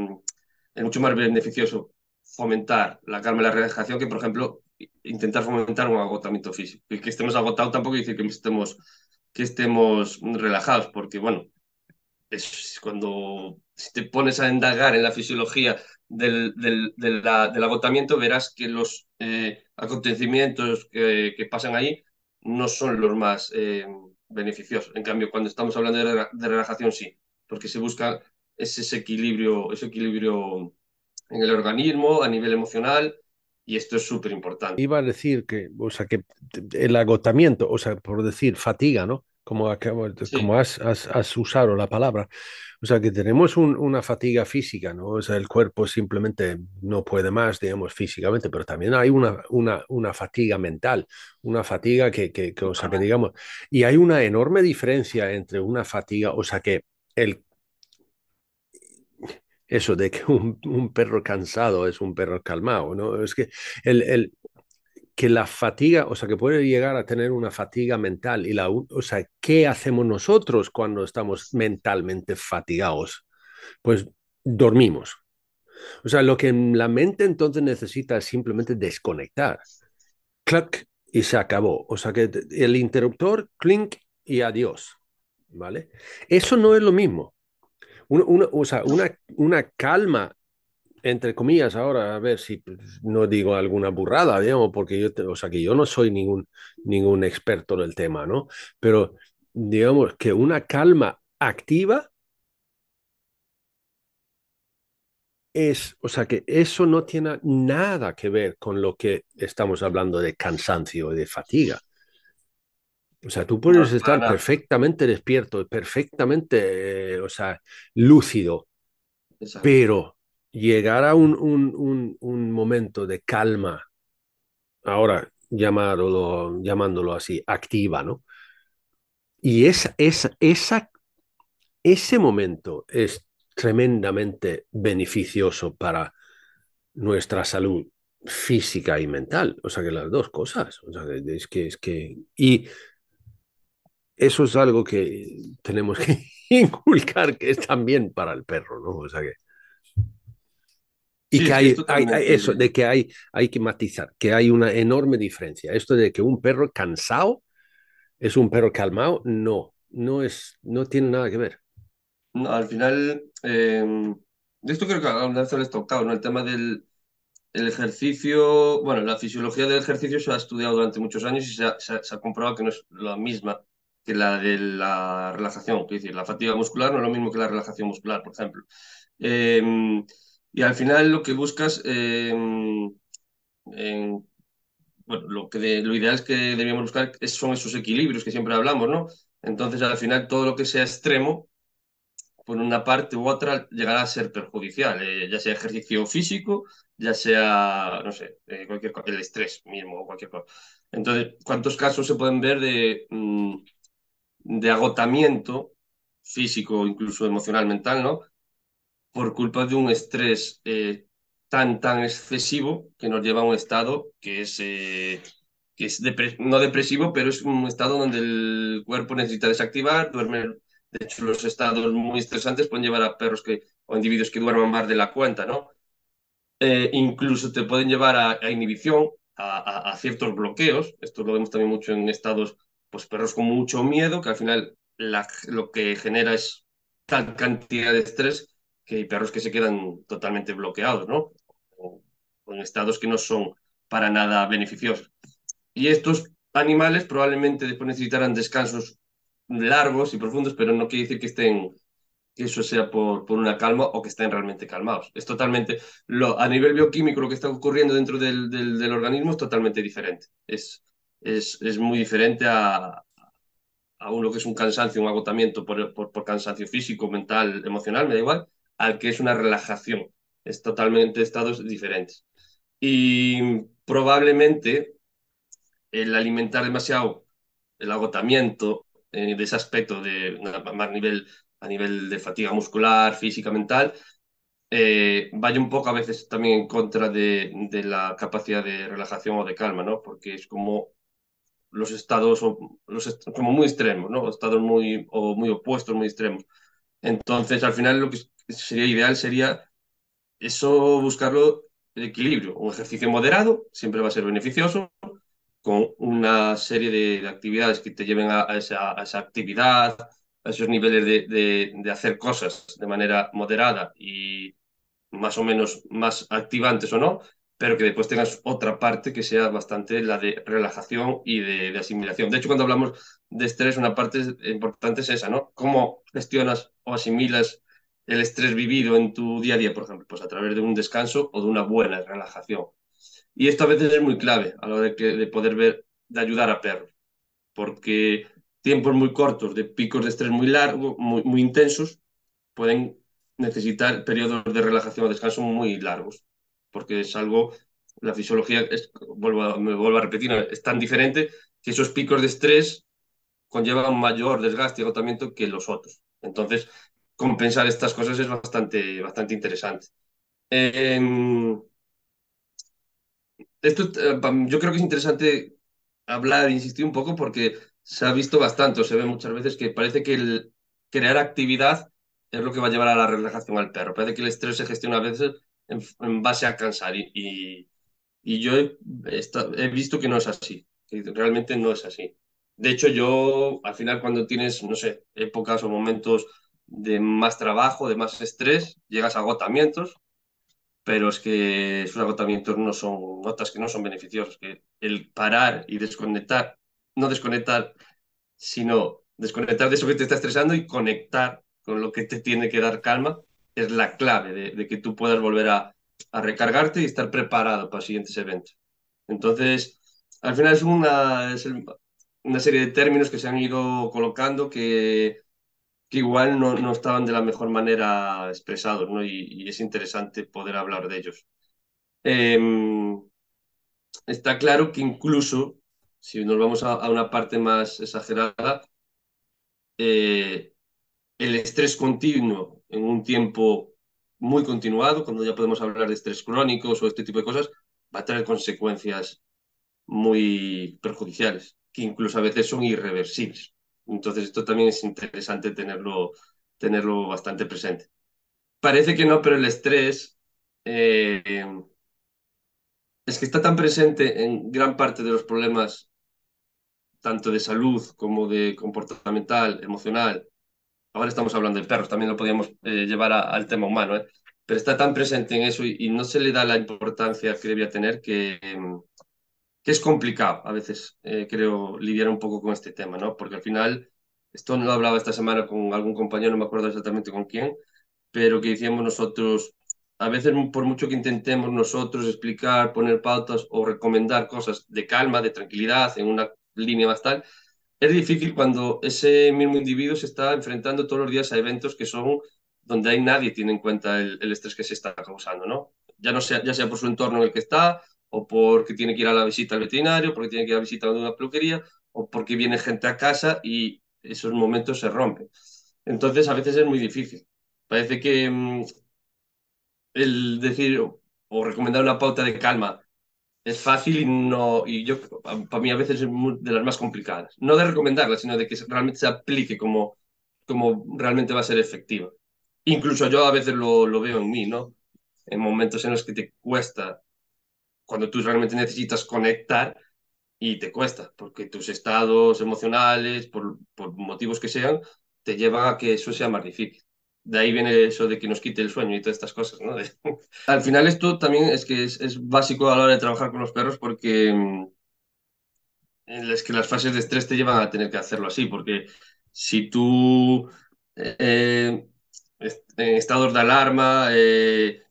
es mucho más beneficioso fomentar la calma y la relajación que, por ejemplo, intentar fomentar un agotamiento físico. Y que estemos agotados tampoco dice que estemos, que estemos relajados, porque, bueno, es cuando si te pones a indagar en la fisiología del, del, agotamiento, verás que los eh, acontecimientos que, pasan ahí no son los más eh, beneficiosos. En cambio, cuando estamos hablando de, relajación, sí, porque se busca ese equilibrio, ese equilibrio en el organismo, a nivel emocional, y esto es súper importante. Iba a decir que, o sea, que el agotamiento, o sea, por decir fatiga, ¿no? Como, sí. como has, has, has, usado la palabra. O sea, que tenemos un, una fatiga física, ¿no? O sea, el cuerpo simplemente no puede más, digamos, físicamente, pero también hay una, una, una fatiga mental, una fatiga que, que, que, o sea, que digamos, y hay una enorme diferencia entre una fatiga, o sea, que el eso de que un, perro cansado es un perro calmado, ¿no? Es que el, el, que la fatiga, o sea, que puede llegar a tener una fatiga mental y la, o sea, ¿qué hacemos nosotros cuando estamos mentalmente fatigados? Pues dormimos. O sea, lo que la mente entonces necesita es simplemente desconectar. Clac y se acabó. O sea, que el interruptor, clink y adiós. ¿Vale? Eso no es lo mismo. Una, una, calma entre comillas, ahora a ver si no digo alguna burrada, digamos, porque yo, o sea, que yo no soy ningún, ningún experto del tema, ¿no? Pero digamos que una calma activa es, o sea, que eso no tiene nada que ver con lo que estamos hablando de cansancio y de fatiga. O sea, tú puedes estar perfectamente despierto, perfectamente, o sea, lúcido, pero llegar a un, un, un, momento de calma, ahora llamándolo, llamándolo así, activa, ¿no? Y esa, esa, esa, ese momento es tremendamente beneficioso para nuestra salud física y mental. O sea que las dos cosas. O sea, es que, es que. Y eso es algo que tenemos que inculcar que es también para el perro, ¿no? O sea que. Y que hay, eso, de que hay, hay que matizar, que hay una enorme diferencia. Esto de que un perro cansado es un perro calmado, no, no, es, no tiene nada que ver. No, al final, eh, esto creo que alguna vez he tocado, ¿no? El tema del el ejercicio, bueno, la fisiología del ejercicio se ha estudiado durante muchos años y se ha, se ha, comprobado que no es la misma que la de la relajación. Es decir, la fatiga muscular no es lo mismo que la relajación muscular, por ejemplo. Eh, y al final lo que buscas, eh, bueno, lo, que lo ideal es que debíamos buscar son esos equilibrios que siempre hablamos, ¿no? Entonces, al final, todo lo que sea extremo, por una parte u otra, llegará a ser perjudicial, eh, ya sea ejercicio físico, ya sea, no sé, eh, cualquier el estrés mismo o cualquier cosa. Entonces, ¿cuántos casos se pueden ver de, mm, de agotamiento físico, incluso emocional, mental, ¿no? por culpa de un estrés eh, tan, tan excesivo que nos lleva a un estado que es, eh, que es no depresivo, pero es un estado donde el cuerpo necesita desactivar, duerme. De hecho, los estados muy estresantes pueden llevar a perros que, o individuos que duerman más de la cuenta, ¿no? Eh, incluso te pueden llevar a, inhibición, a, a, ciertos bloqueos. Esto lo vemos también mucho en estados, pues perros con mucho miedo, que al final lo que genera es tal cantidad de estrés que hay perros que se quedan totalmente bloqueados, ¿no? O, en estados que no son para nada beneficiosos. Y estos animales probablemente después necesitarán descansos largos y profundos, pero no quiere decir que estén que eso sea por, por una calma o que estén realmente calmados. Es totalmente, lo, a nivel bioquímico, lo que está ocurriendo dentro del, del, organismo es totalmente diferente. Es, es, es muy diferente a, a uno que es un cansancio, un agotamiento por, por, por cansancio físico, mental, emocional, me da igual, al que es una relajación. Es totalmente estados diferentes. Y probablemente el alimentar demasiado el agotamiento eh, de ese aspecto de más nivel a nivel de fatiga muscular, física, mental, eh, vaya un poco a veces también en contra de, de, la capacidad de relajación o de calma, ¿no? Porque es como los estados los como muy extremos, ¿no? Estados muy o muy opuestos, muy extremos. Entonces, al final lo que sería ideal sería eso buscarlo el equilibrio. Un ejercicio moderado siempre va a ser beneficioso, con una serie de, actividades que te lleven a, esa, actividad, a esos niveles de, de, hacer cosas de manera moderada y más o menos más activantes o no, pero que después tengas otra parte que sea bastante la de relajación y de, asimilación. De hecho, cuando hablamos de estrés, una parte importante es esa, ¿no? ¿Cómo gestionas o asimilas el estrés vivido en tu día a día, por ejemplo, pues a través de un descanso o de una buena relajación. Y esto a veces es muy clave a la hora de, que, de poder ver, de ayudar a perros, porque tiempos muy cortos de picos de estrés muy largos, muy, muy intensos, pueden necesitar periodos de relajación o descanso muy largos, porque es algo, la fisiología, es, me vuelvo a repetir, es tan diferente que esos picos de estrés conllevan mayor desgaste y agotamiento que los otros. Entonces, compensar estas cosas es bastante, bastante interesante. Em, esto eh, yo creo que es interesante hablar insistir un poco porque se ha visto bastante, o se ve muchas veces que parece que el crear actividad es lo que va a llevar a la relajación al perro. Parece que el estrés se gestiona a veces en, base a cansar y, y, yo he, visto que no es así, que realmente no es así. De hecho, yo al final cuando tienes, no sé, épocas o momentos de más trabajo, de más estrés, llegas a agotamientos, pero es que esos agotamientos no son notas que no son beneficiosos, que el parar y desconectar, no desconectar, sino desconectar de eso que te está estresando y conectar con lo que te tiene que dar calma, es la clave de, que tú puedas volver a, recargarte y estar preparado para siguientes eventos. Entonces, al final es una, es una serie de términos que se han ido colocando que, que igual no, no, estaban de la mejor manera expresados, ¿no? Y, es interesante poder hablar de ellos. Em, está claro que incluso, si nos vamos a, a una parte más exagerada, eh, el estrés continuo en un tiempo muy continuado, cuando ya podemos hablar de estrés crónicos o este tipo de cosas, va a traer consecuencias muy perjudiciales, que incluso a veces son irreversibles. Entonces esto también es interesante tenerlo, tenerlo bastante presente. Parece que no, pero el estrés eh, es que está tan presente en gran parte de los problemas, tanto de salud como de comportamental, emocional, ahora estamos hablando de perros, también lo podríamos eh, llevar al tema humano, ¿eh? pero está tan presente en eso y, no se le da la importancia que debía tener que, que es complicado a veces, eh, creo, lidiar un poco con este tema, ¿no? Porque al final, esto no lo hablaba esta semana con algún compañero, no me acuerdo exactamente con quién, pero que decíamos nosotros, a veces por mucho que intentemos nosotros explicar, poner pautas o recomendar cosas de calma, de tranquilidad, en una línea más tal, es difícil cuando ese mismo individuo se está enfrentando todos los días a eventos que son donde hay nadie tiene en cuenta el, estrés que se está causando, ¿no? Ya, no sea, ya sea por su entorno en el que está, o porque tiene que ir a la visita al veterinario, porque tiene que ir a la visita a una peluquería, o porque viene gente a casa y esos momentos se rompen. Entonces, a veces es muy difícil. Parece que mm, el decir o recomendar una pauta de calma es fácil y no y yo para mí a veces es de las más complicadas. No de recomendarla sino de que realmente se aplique como como realmente va a ser efectiva. Incluso yo a veces lo, lo veo en mí no en momentos en los que te cuesta cuando tú realmente necesitas conectar y te cuesta porque tus estados emocionales por, por motivos que sean te llevan a que eso sea más difícil de ahí viene eso de que nos quite el sueño y todas estas cosas, ¿no? Al final esto también es que es, básico a la hora de trabajar con los perros porque mm, es que las fases de estrés te llevan a tener que hacerlo así, porque si tú eh, en estados de alarma, eh,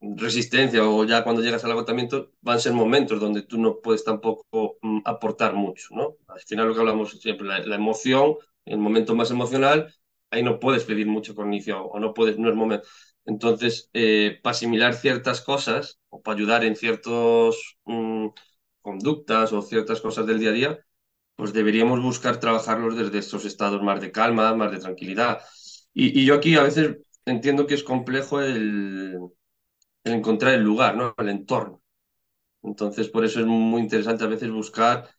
resistencia o ya cuando llegas al agotamiento, van a ser momentos donde tú no puedes tampoco mm, aportar mucho, ¿no? Al final lo que hablamos siempre, la, la emoción, el momento más emocional, ahí no puedes pedir mucho cognición o no puedes, no es momento. Entonces, eh, para asimilar ciertas cosas o para ayudar en ciertas mm, conductas o ciertas cosas del día a día, pues deberíamos buscar trabajarlos desde estos estados más de calma, más de tranquilidad. Y, yo aquí a veces entiendo que es complejo el, el, encontrar el lugar, ¿no? el entorno. Entonces, por eso es muy interesante a veces buscar,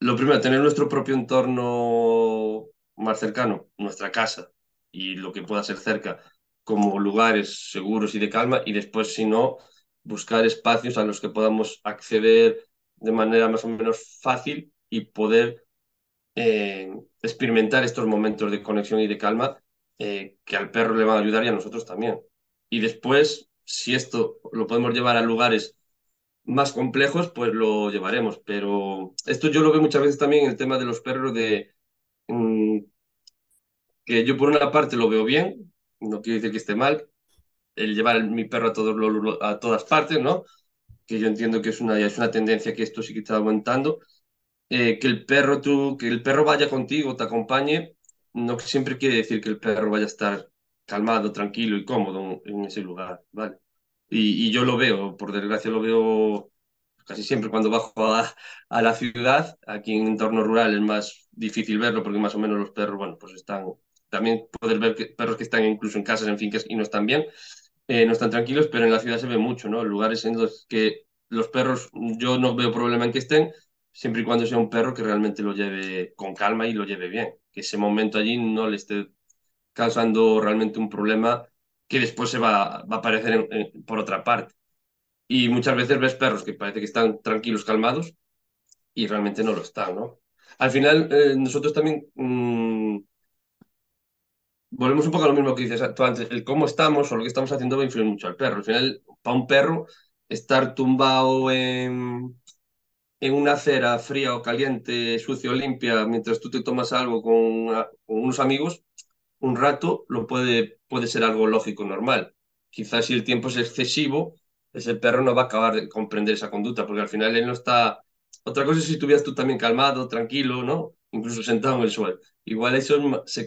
lo primero, tener nuestro propio entorno más cercano, nuestra casa, y lo que pueda ser cerca como lugares seguros y de calma y después, si no, buscar espacios a los que podamos acceder de manera más o menos fácil y poder eh, experimentar estos momentos de conexión y de calma eh, que al perro le van a ayudar y a nosotros también. Y después, si esto lo podemos llevar a lugares más complejos, pues lo llevaremos. Pero esto yo lo veo muchas veces también en el tema de los perros de... Que yo por una parte lo veo bien, no quiero decir que esté mal, el llevar mi perro a, a todas partes, ¿no? Que yo entiendo que es una, es una tendencia que esto sí que está aumentando. Eh, que el perro tú, que el perro vaya contigo, te acompañe, no siempre quiere decir que el perro vaya a estar calmado, tranquilo y cómodo en ese lugar, ¿vale? Y, y yo lo veo, por desgracia lo veo casi siempre cuando bajo a, a, la ciudad, aquí en entorno rural es más difícil verlo porque más o menos los perros, bueno, pues están también poder ver perros que están incluso en casas, en fincas y no están bien, eh, no están tranquilos, pero en la ciudad se ve mucho, ¿no? Lugares en los que los perros, yo no veo problema en que estén, siempre y cuando sea un perro que realmente lo lleve con calma y lo lleve bien. Que ese momento allí no le esté causando realmente un problema que después se va, va a aparecer por otra parte. Y muchas veces ves perros que parece que están tranquilos, calmados, y realmente no lo están, ¿no? Al final, eh, nosotros también mm, volvemos un poco a lo mismo que dices tú antes, el cómo estamos o lo que estamos haciendo va a influir mucho al perro. Al final, para un perro, estar tumbado en, en una acera fría o caliente, sucio o limpia, mientras tú te tomas algo con, con, unos amigos, un rato lo puede, puede ser algo lógico, normal. Quizás si el tiempo es excesivo, ese perro no va a acabar de comprender esa conducta, porque al final él no está... Otra cosa es si estuvieras tú también calmado, tranquilo, ¿no? Incluso sentado en el suelo. Igual eso se,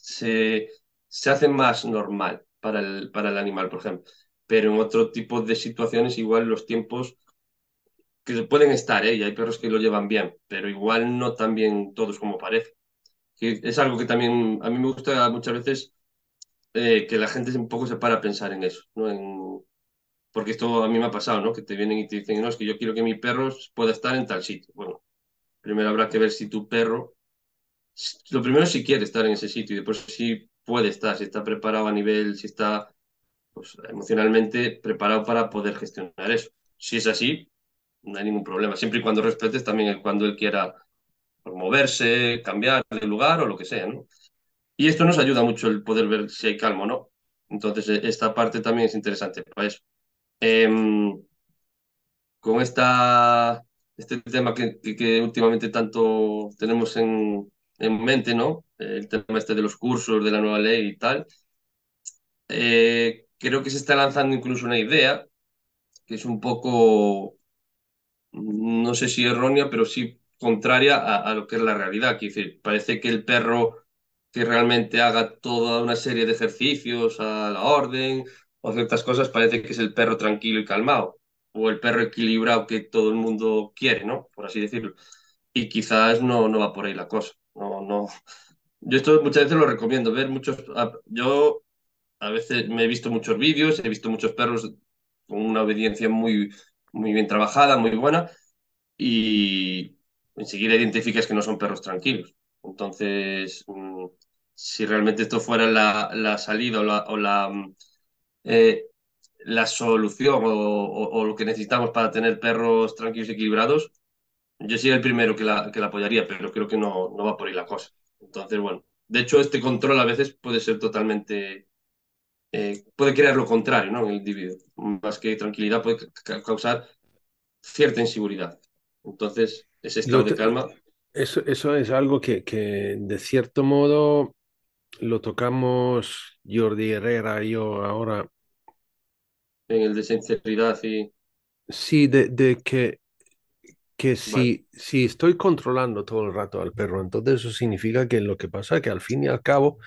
se, se hace más normal para el, para el animal, por ejemplo. Pero en otro tipo de situaciones, igual los tiempos que pueden estar, ¿eh? y hay perros que lo llevan bien, pero igual no tan bien todos como parece. Que es algo que también a mí me gusta muchas veces eh, que la gente un poco se para a pensar en eso, ¿no? En, porque esto a mí me ha pasado, ¿no? Que te vienen y te dicen, no, es que yo quiero que mi perro pueda estar en tal sitio. Bueno, primero habrá que ver si tu perro lo primero si quiere estar en ese sitio y después si puede estar, si está preparado a nivel, si está pues, emocionalmente preparado para poder gestionar eso. Si es así, no hay ningún problema, siempre y cuando respetes también cuando él quiera moverse, cambiar de lugar o lo que sea, ¿no? Y esto nos ayuda mucho el poder ver si hay calma o no. Entonces, e, esta parte también es interesante para eso. Em, con esta, este tema que, que últimamente tanto tenemos en, en mente, ¿no? El tema este de los cursos, de la nueva ley y tal. Eh, creo que se está lanzando incluso una idea que es un poco, no sé si errónea, pero sí contraria a, lo que es la realidad. Quiero decir, parece que el perro que realmente haga toda una serie de ejercicios a la orden o ciertas cosas, parece que es el perro tranquilo y calmado, o el perro equilibrado que todo el mundo quiere, ¿no? Por así decirlo. Y quizás no, no va por ahí la cosa. No, no. Yo esto muchas veces lo recomiendo, ver muchos. Yo a veces me he visto muchos vídeos, he visto muchos perros con una obediencia muy, muy bien trabajada, muy buena, y enseguida identificas que no son perros tranquilos. Entonces, mm, si realmente esto fuera la, la salida o la, o mm, eh, la solución o, lo que necesitamos para tener perros tranquilos y equilibrados, yo sería el primero que la, que la apoyaría, pero creo que no, no va por ahí la cosa. Entonces, bueno, de hecho, este control a veces puede ser totalmente. Eh, puede crear lo contrario, ¿no? En el individuo. Más que tranquilidad, puede causar cierta inseguridad. Entonces, ese estado de calma. Eso, eso es algo que, que, de cierto modo, lo tocamos Jordi Herrera y yo ahora. En el de sinceridad y. Sí, de, de que que si, si estoy controlando todo el rato al perro, entonces eso significa que lo que pasa es que al fin y al cabo,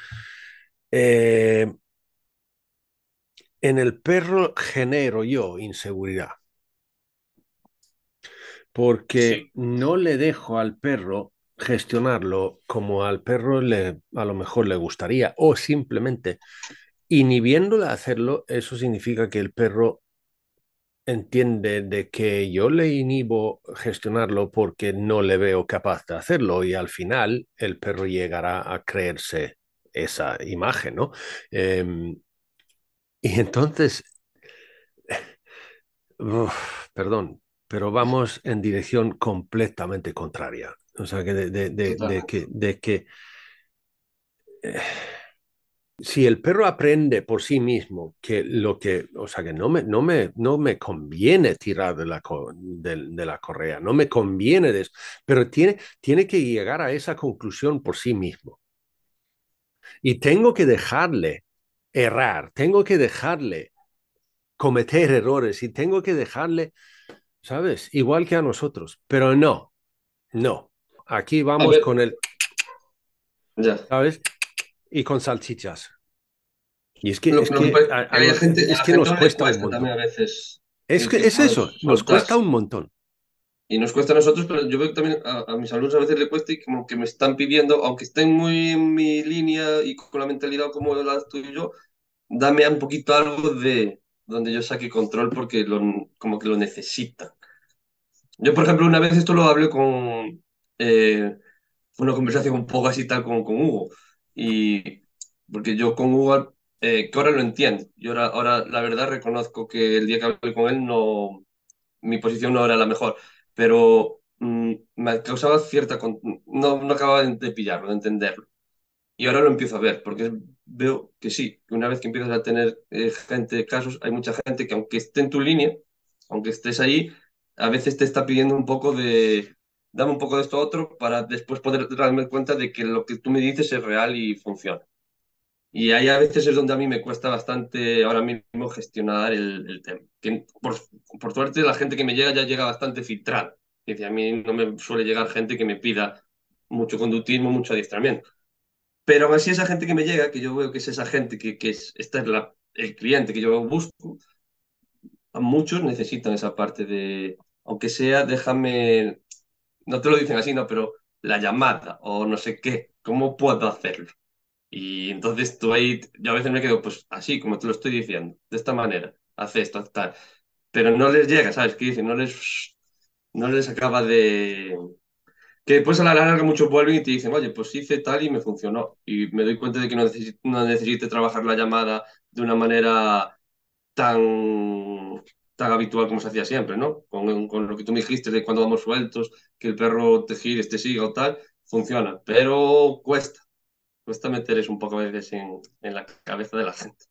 eh, en el perro genero yo inseguridad. Porque no le dejo al perro gestionarlo como al perro le, a lo mejor le gustaría, o simplemente inhibiéndole a hacerlo, eso significa que el perro entiende de que yo le inhibo gestionarlo porque no le veo capaz de hacerlo y al final el perro llegará a creerse esa imagen, ¿no? Em, y entonces, perdón, pero vamos en dirección completamente contraria. O sea, que de, que... De que eh, si el perro aprende por sí mismo que lo que, o sea, que no me, no me, no me conviene tirar de la, de, la correa, no me conviene de eso, pero tiene, tiene que llegar a esa conclusión por sí mismo. Y tengo que dejarle errar, tengo que dejarle cometer errores y tengo que dejarle, ¿sabes? Igual que a nosotros, pero no, no. Aquí vamos con el... Ya. ¿Sabes? y con salchichas. Y es que, es que, es que nos cuesta, un montón. A veces, es que es eso, nos cuesta un montón. Y nos cuesta a nosotros, pero yo veo que también a, mis alumnos a veces le cuesta y como que me están pidiendo, aunque estén muy en mi línea y con la mentalidad como la tuya y yo, dame un poquito algo de, donde yo saque control porque lo, como que lo necesitan. Yo, por ejemplo, una vez esto lo hablé con eh, una conversación un poco así tal con, con Hugo. Y porque yo con Hugo, eh, que ahora lo entiendo, yo ahora, ahora la verdad reconozco que el día que hablé con él no, mi posición no era la mejor, pero mm, me causaba cierta, no, no acababa de pillarlo, de entenderlo. Y ahora lo empiezo a ver, porque veo que sí, que una vez que empiezas a tener eh, gente, casos, hay mucha gente que aunque esté en tu línea, aunque estés ahí, a veces te está pidiendo un poco de, dame un poco de esto a otro para después poder darme cuenta de que lo que tú me dices es real y funciona. Y ahí a veces es donde a mí me cuesta bastante ahora mismo gestionar el, tema. por, por, suerte la gente que me llega ya llega bastante filtrada. Dice, a mí no me suele llegar gente que me pida mucho conductismo, mucho adiestramiento. Pero aún así esa gente que me llega, que yo veo que es esa gente que, que es, esta es la, el cliente que yo busco, a muchos necesitan esa parte de, aunque sea, déjame, no te lo dicen así, no, pero la llamada o no sé qué, ¿cómo puedo hacerlo? Y entonces tú ahí, yo a veces me quedo, pues así, como te lo estoy diciendo, de esta manera, hace esto, tal. Pero no les llega, ¿sabes? qué dicen, no les, no les acaba de... Que después a la larga muchos vuelven y te dicen, oye, pues hice tal y me funcionó. Y me doy cuenta de que no, no necesite trabajar la llamada de una manera tan, tan habitual como se hacía siempre, ¿no? Con, con, lo que tú me dijiste de cuando vamos sueltos, que el perro te gire, te siga o tal, funciona, pero cuesta, cuesta meter un poco a veces en, en la cabeza de la gente.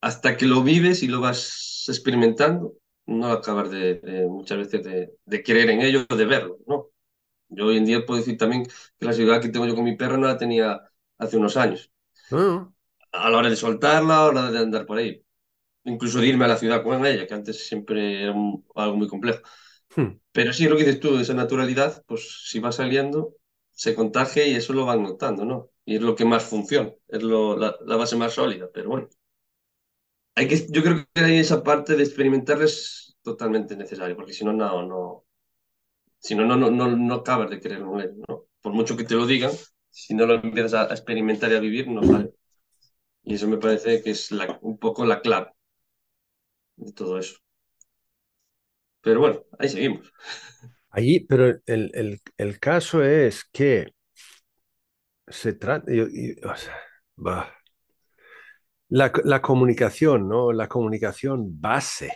Hasta que lo vives y lo vas experimentando, no acabas de, de muchas veces de, de, creer en ello, de verlo, ¿no? Yo hoy en día puedo decir también que la ciudad que tengo yo con mi perro no la tenía hace unos años. Ah. A la hora de soltarla, a la hora de andar por ahí incluso de irme a la ciudad con ella, que antes siempre era algo muy complejo. Hmm. Pero sí, lo que dices tú, esa naturalidad, pues si va saliendo, se contagia y eso lo van notando, ¿no? Y es lo que más funciona, es lo, la, base más sólida, pero bueno. Hay que, yo creo que hay esa parte de experimentar es totalmente necesario, porque si no, no, no, si no, no, no, no, no acabas de en él, ¿no? Por mucho que te lo digan, si no lo empiezas a, experimentar y a vivir, no sale. Y eso me parece que es la, un poco la clave de todo eso. Pero bueno, ahí seguimos. Allí, pero el, el, el caso es que se trata, o sea, la, la, comunicación, ¿no? La comunicación base,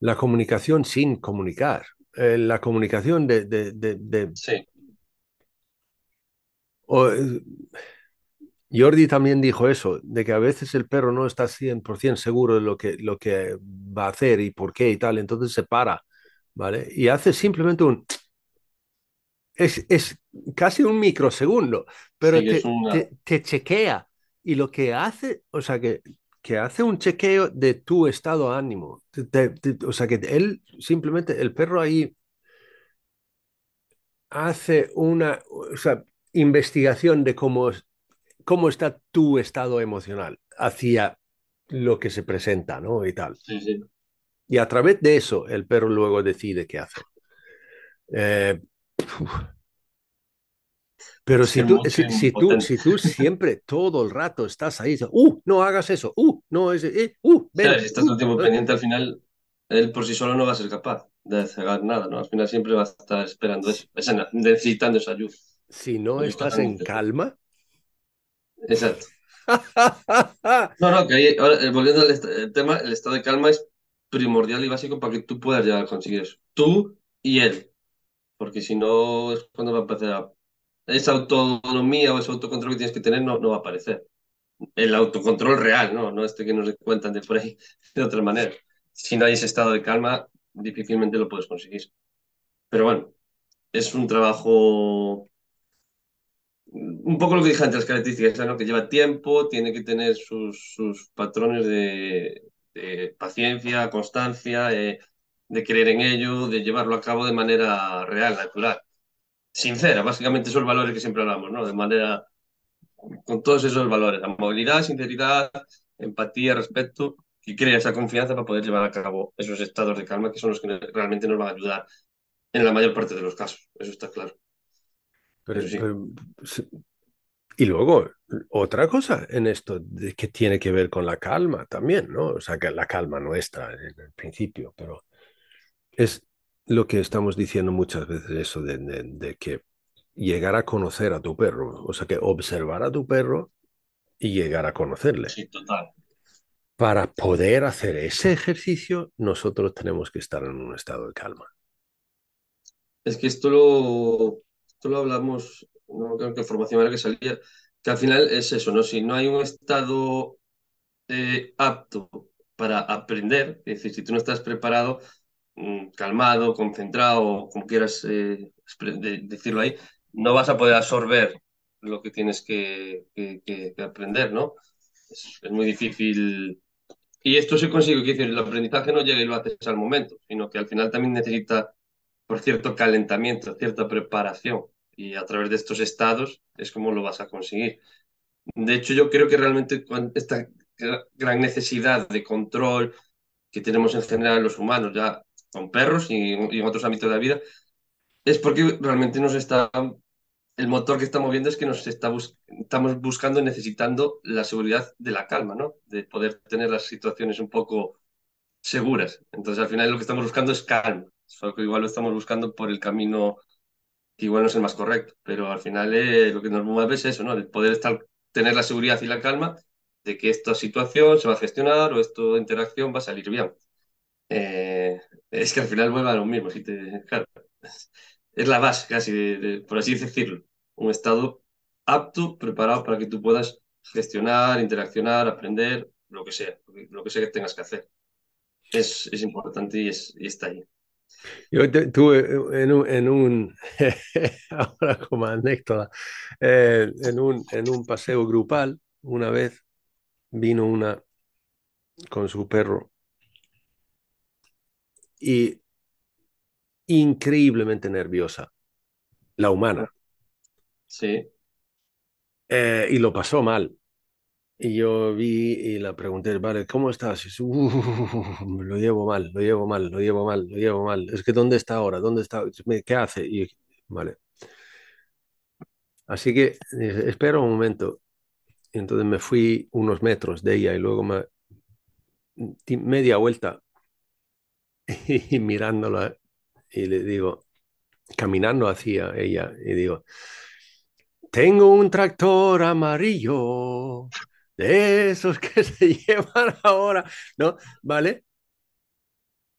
la comunicación sin comunicar, eh, la comunicación de... de, de, de sí. O, Jordi también dijo eso, de que a veces el perro no está 100% seguro de lo que, lo que va a hacer y por qué y tal, entonces se para, ¿vale? Y hace simplemente un... Es, es casi un microsegundo, pero te, te, chequea. Y lo que hace, o sea, que, que hace un chequeo de tu estado de ánimo. o sea, que él simplemente, el perro ahí hace una o sea, investigación de cómo cómo está tu estado emocional hacia lo que se presenta, ¿no? Y tal. Sí, sí. Y a través de eso, el perro luego decide qué hacer. Eh, pero si tú, si, tú, si tú siempre, todo el rato estás ahí, uh, no hagas eso, uh, no, ese, eh, uh, ven, si estás todo el tiempo uh, pendiente, al final, él por sí solo no va a ser capaz de hacer nada, ¿no? Al final siempre va a estar esperando eso, necesitando esa ayuda. Si no estás en calma, Exacto. No, no, que ahí, eh, volviendo al tema, el estado de calma es primordial y básico para que tú puedas llegar a conseguir eso. Tú y él. Porque si no, es cuando va a empezar a... Esa autonomía o ese autocontrol que tienes que tener no, no va a aparecer. El autocontrol real, ¿no? No este que nos cuentan de por ahí de otra manera. Si no hay ese estado de calma, difícilmente lo puedes conseguir. Pero bueno, es un trabajo un poco lo que dije antes, las características, ¿no? que lleva tiempo, tiene que tener sus, sus patrones de, paciencia, constancia, eh, de creer en ello, de llevarlo a cabo de manera real, natural, sincera, básicamente esos valores que siempre hablamos, ¿no? de manera, con todos esos valores, amabilidad, sinceridad, empatía, respeto, que crea esa confianza para poder llevar a cabo esos estados de calma que son los que realmente nos van a ayudar en la mayor parte de los casos, eso está claro. Pero, y luego, otra cosa en esto que tiene que ver con la calma también, ¿no? O sea, que la calma nuestra en el principio, pero es lo que estamos diciendo muchas veces, eso de, de, que llegar a conocer a tu perro, o sea, que observar a tu perro y llegar a conocerle. Sí, total. Para poder hacer ese ejercicio, nosotros tenemos que estar en un estado de calma. Es que esto lo, esto lo hablamos no creo que formación era que salía, que al final es eso, ¿no? Si no hay un estado eh, apto para aprender, es decir, si tú no estás preparado, calmado, concentrado, como quieras eh, decirlo ahí, no vas a poder absorber lo que tienes que, aprender, ¿no? Es, muy difícil. Y esto se consigue, que el aprendizaje no llega y lo haces al momento, sino que al final también necesita, por cierto, calentamiento, cierta preparación y a través de estos estados es como lo vas a conseguir. De hecho, yo creo que realmente esta gran necesidad de control que tenemos en general los humanos, ya con perros y, en otros ámbitos de la vida, es porque realmente nos está, el motor que estamos viendo es que nos está estamos buscando y necesitando la seguridad de la calma, ¿no? De poder tener las situaciones un poco seguras. Entonces, al final lo que estamos buscando es calma. Solo que igual lo estamos buscando por el camino que igual no es el más correcto, pero al final eh, lo que nos mueve es eso, ¿no? El poder estar, tener la seguridad y la calma de que esta situación se va a gestionar o esta interacción va a salir bien. Eh, es que al final vuelve a lo mismo, si te, claro, es la base casi, por así decirlo, un estado apto, preparado para que tú puedas gestionar, interaccionar, aprender, lo que sea, lo que sea que tengas que hacer. Es, es importante y, es, y está ahí. Yo tuve en un, en un ahora como anécdota, eh, en, un, en un paseo grupal, una vez vino una con su perro y increíblemente nerviosa, la humana. Sí. Eh, y lo pasó mal. Y yo vi y la pregunté, vale, ¿cómo estás? Y lo llevo mal, lo llevo mal, lo llevo mal, lo llevo mal. Es que ¿dónde está ahora? ¿Dónde está? ¿Qué hace? Y vale. Así que espera un momento. Y entonces me fui unos metros de ella y luego me media vuelta y mirándola y le digo, caminando hacia ella y digo, tengo un tractor amarillo de esos que se llevan ahora, ¿no? ¿Vale?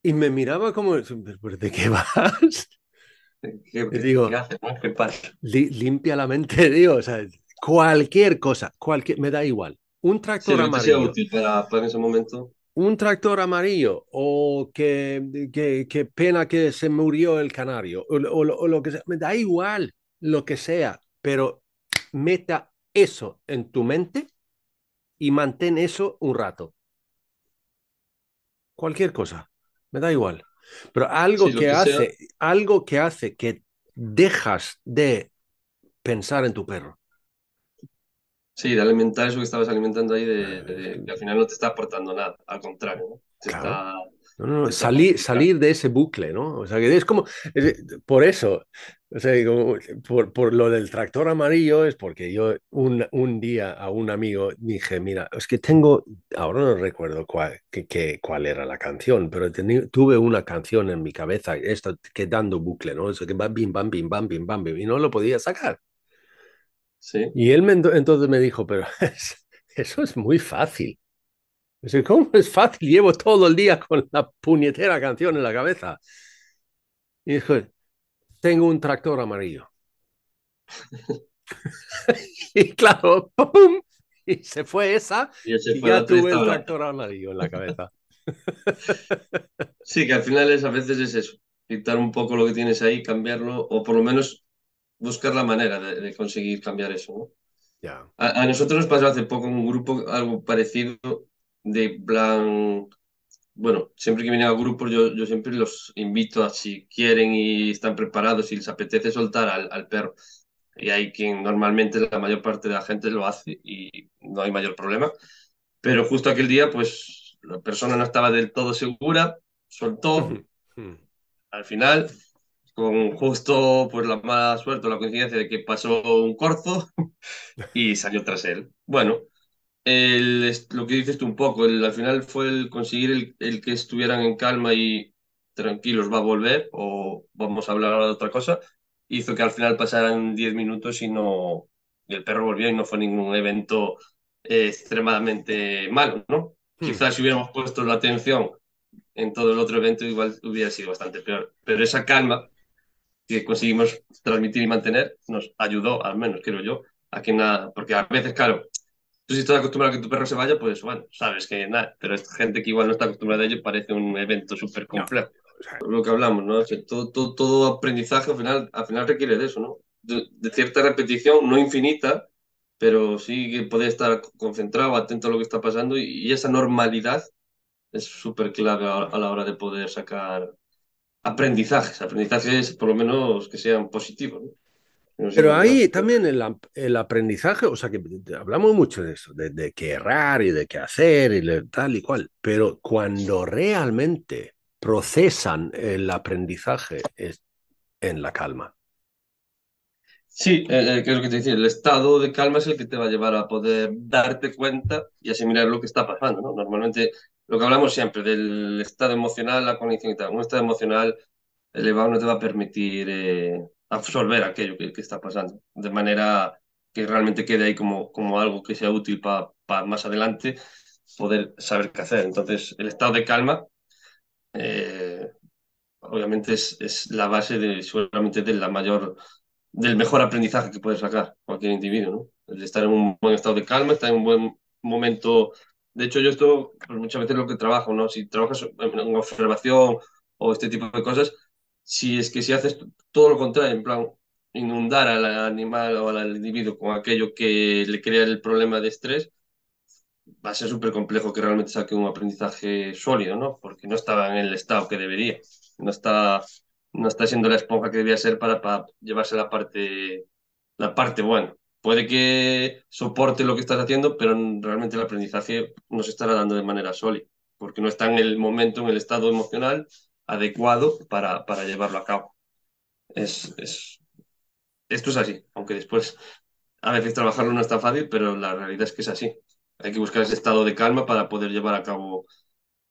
Y me miraba como, ¿de qué vas? ¿Qué, digo, ¿qué pasa? limpia la mente, digo, o sea, cualquier cosa, cualquier, me da igual. Un tractor amarillo. útil para, para, ese momento. Un tractor amarillo o que, que, pena que se murió el canario o, o lo que sea, me da igual lo que sea, pero meta eso en tu mente y mantén eso un rato. Cualquier cosa, me da igual. Pero algo que, hace, algo que hace que dejas de pensar en tu perro. Sí, de alimentar eso que estabas alimentando ahí, de, que al final no te está aportando nada, al contrario, salir, salir de ese bucle, ¿no? O sea, que es como, por eso, o sea, por, por, lo del tractor amarillo es porque yo un, un, día a un amigo dije, mira, es que tengo, ahora no recuerdo cuál, que, cuál era la canción, pero tuve una canción en mi cabeza, esto que dando bucle, ¿no? Eso que va bim, bam, bim, bam, bim, bam, bim, y no lo podía sacar. Sí. Y él me, entonces me dijo, pero eso es muy fácil. ¿Cómo es fácil? Llevo todo el día con la puñetera canción en la cabeza. Y dijo, tengo un tractor amarillo. y claro, ¡pum! Y se fue esa y, ya tuve el tractor amarillo en la cabeza. sí, que al final es, a veces es eso, quitar un poco lo que tienes ahí, cambiarlo, o por lo menos buscar la manera de, conseguir cambiar eso. ¿no? A, a, nosotros nos pasó hace poco un grupo algo parecido de plan, bueno, siempre que vienen a grupos yo, yo siempre los invito a si quieren y están preparados y les apetece soltar al, al perro. Y hay quien normalmente la mayor parte de la gente lo hace y no hay mayor problema. Pero justo aquel día, pues la persona no estaba del todo segura, soltó. Al final, con justo pues la mala suerte o la coincidencia de que pasó un corzo y salió tras él. Bueno, el, lo que dices tú un poco, el, al final fue el conseguir el, el, que estuvieran en calma y tranquilos, va a volver o vamos a hablar de otra cosa, hizo que al final pasaran 10 minutos y no y el perro volvió y no fue ningún evento eh, extremadamente malo, ¿no? Hmm. Quizás si hubiéramos puesto la atención en todo el otro evento igual hubiera sido bastante peor, pero esa calma que conseguimos transmitir y mantener nos ayudó, al menos creo yo, a que nada, porque a veces, claro, tú si estás acostumbrado a que tu perro se vaya, pues bueno, sabes que nada, pero esta gente que igual no está acostumbrada a ello parece un evento súper complejo. Lo que hablamos, ¿no? todo, todo, todo, aprendizaje al final, al final requiere de eso, ¿no? De, de, cierta repetición, no infinita, pero sí que poder estar concentrado, atento a lo que está pasando y, y esa normalidad es súper clave a, a la hora de poder sacar aprendizajes, aprendizajes por lo menos que sean positivos. ¿no? No Pero ahí también el, el, aprendizaje, o sea que hablamos mucho de eso, de, de qué errar y de qué hacer y de tal y cual, pero cuando realmente procesan el aprendizaje es en la calma. Sí, eh, que es lo que te decía, el estado de calma es el que te va a llevar a poder darte cuenta y asimilar lo que está pasando. ¿no? Normalmente lo que hablamos siempre del estado emocional, la cognición y tal, un estado emocional elevado no te va a permitir eh, absorber aquello que, que, está pasando, de manera que realmente quede ahí como, como algo que sea útil para pa más adelante poder saber qué hacer. Entonces, el estado de calma, eh, obviamente, es, es, la base de seguramente de la mayor, del mejor aprendizaje que puede sacar cualquier individuo, ¿no? El estar en un buen estado de calma, estar en un buen momento. De hecho, yo esto pues muchas veces lo que trabajo, ¿no? Si trabajas en observación o este tipo de cosas, si es que si haces todo lo contrario, en plan, inundar al animal o al individuo con aquello que le crea el problema de estrés, va a ser súper complejo que realmente saque un aprendizaje sólido, ¿no? Porque no estaba en el estado que debería, no está, no está siendo la esponja que debía ser para, para llevarse la parte, la parte buena. Puede que soporte lo que estás haciendo, pero realmente el aprendizaje no se estará dando de manera sólida, porque no está en el momento, en el estado emocional adecuado para, llevarlo a cabo. Es, es, esto es así, aunque después a veces trabajarlo no es tan fácil, pero la realidad es que es así. Hay que buscar ese estado de calma para poder llevar a cabo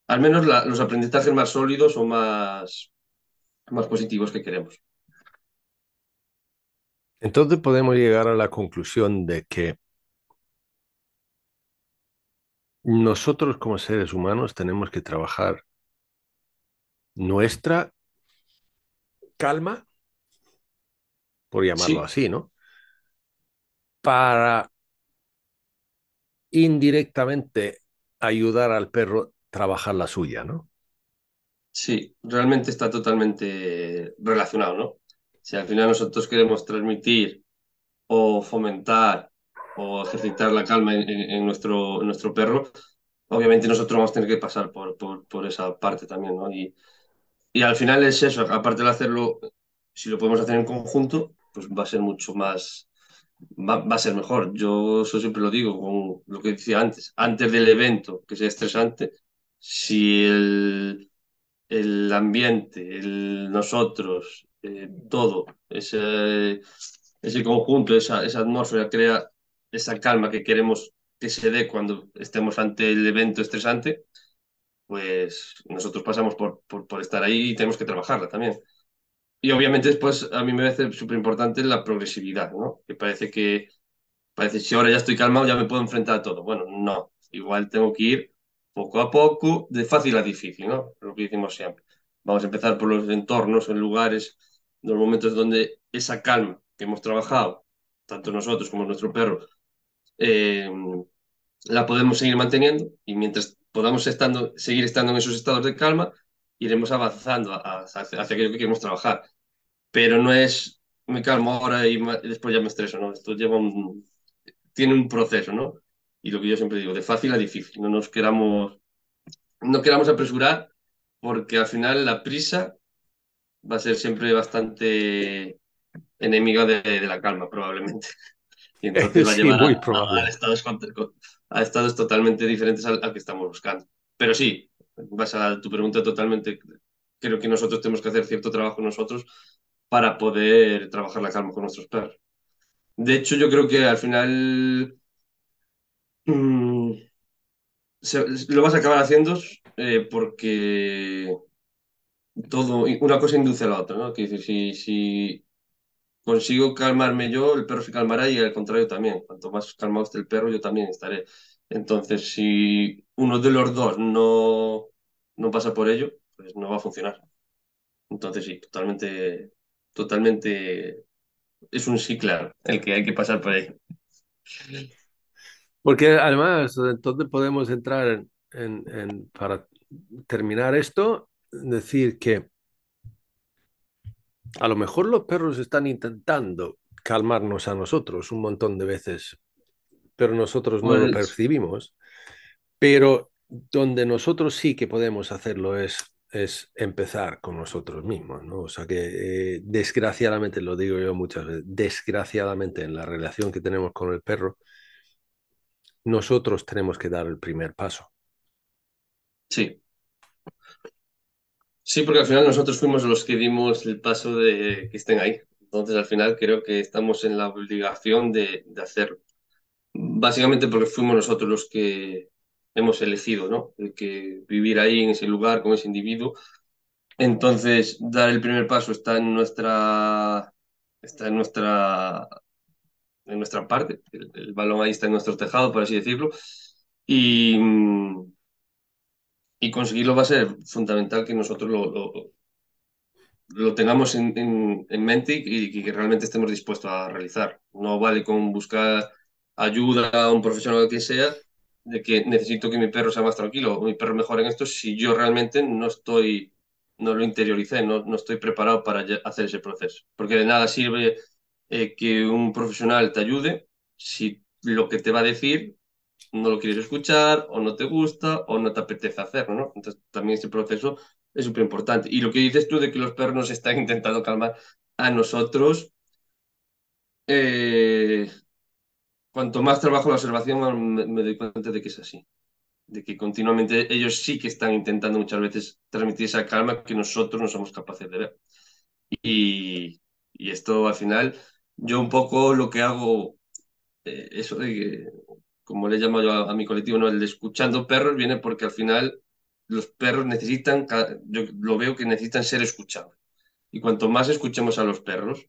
al menos los aprendizajes más sólidos o más, más positivos que queremos. Entonces podemos llegar a la conclusión de que nosotros como seres humanos tenemos que trabajar nuestra calma, por llamarlo sí. así, ¿no? Para indirectamente ayudar al perro a trabajar la suya, ¿no? Sí, realmente está totalmente relacionado, ¿no? Si al final nosotros queremos transmitir o fomentar o ejercitar la calma en, nuestro, nuestro perro, obviamente nosotros vamos a tener que pasar por, por, por esa parte también, ¿no? Y, y al final es eso, aparte de hacerlo, si lo podemos hacer en conjunto, pues va a ser mucho más, va, va, a ser mejor. Yo eso siempre lo digo, con lo que decía antes, antes del evento, que sea estresante, si el, el ambiente, el nosotros, eh, todo, ese, ese conjunto, esa, esa atmósfera crea esa calma que queremos que se dé cuando estemos ante el evento estresante, pues nosotros pasamos por, por, por, estar ahí y tenemos que trabajarla también. Y obviamente después a mí me parece súper importante la progresividad, ¿no? Que parece que, parece si ahora ya estoy calmado ya me puedo enfrentar a todo. Bueno, no, igual tengo que ir poco a poco, de fácil a difícil, ¿no? Lo que decimos siempre. Vamos a empezar por los entornos, en lugares, los momentos donde esa calma que hemos trabajado, tanto nosotros como nuestro perro, eh, la podemos seguir manteniendo y mientras podamos estando, seguir estando en esos estados de calma, iremos avanzando hacia, hacia aquello que queremos trabajar. Pero no es me calmo ahora y, después ya me estreso, ¿no? Esto lleva un, tiene un proceso, ¿no? Y lo que yo siempre digo, de fácil a difícil. No nos queramos, no queramos apresurar porque al final la prisa va a ser siempre bastante enemiga de, de la calma, probablemente. Y entonces va a llevar sí, a, a, estados, a, estados, totalmente diferentes al, al, que estamos buscando. Pero sí, vas a tu pregunta totalmente, creo que nosotros tenemos que hacer cierto trabajo nosotros para poder trabajar la calma con nuestros perros. De hecho, yo creo que al final mm, lo vas a acabar haciendo eh, porque todo, una cosa induce a la otra, ¿no? Que si, si consigo calmarme yo, el perro se calmará y al contrario también. Cuanto más calmado esté el perro, yo también estaré. Entonces, si uno de los dos no, no pasa por ello, pues no va a funcionar. Entonces, sí, totalmente, totalmente es un sí claro el que hay que pasar por ello. Porque además, entonces podemos entrar en, en, para terminar esto, decir que a lo mejor los perros están intentando calmarnos a nosotros un montón de veces, pero nosotros no lo Pues- percibimos. Pero donde nosotros sí que podemos hacerlo es, es empezar con nosotros mismos, ¿no? O sea que eh, desgraciadamente, lo digo yo muchas veces, desgraciadamente en la relación que tenemos con el perro, nosotros tenemos que dar el primer paso. Sí. Sí, porque al final nosotros fuimos los que dimos el paso de que estén ahí. Entonces, al final creo que estamos en la obligación de, de hacerlo. Básicamente porque fuimos nosotros los que hemos elegido, ¿no? El que vivir ahí en ese lugar con ese individuo. Entonces, dar el primer paso está en nuestra, está en nuestra, en nuestra parte. El, el balón ahí está en nuestro tejado, por así decirlo. Y, mm, y conseguirlo va a ser fundamental que nosotros lo, lo, tengamos en, en, en mente y, que realmente estemos dispuestos a realizar. No vale con buscar ayuda a un profesional o quien sea, de que necesito que mi perro sea más tranquilo o mi perro mejore en esto si yo realmente no estoy, no lo interioricé, no, no estoy preparado para hacer ese proceso. Porque de nada sirve eh, que un profesional te ayude si lo que te va a decir no lo quieres escuchar o no te gusta o no te apetece hacerlo, ¿no? Entonces también este proceso es súper importante. Y lo que dices tú de que los perros nos están intentando calmar a nosotros, eh, cuanto más trabajo la observación, me, me, doy cuenta de que es así. De que continuamente ellos sí que están intentando muchas veces transmitir esa calma que nosotros no somos capaces de ver. Y, y esto al final, yo un poco lo que hago, eh, eso de que, como le llamo yo a, a, mi colectivo, ¿no? el de escuchando perros, viene porque al final los perros necesitan, yo lo veo que necesitan ser escuchados. Y cuanto más escuchemos a los perros,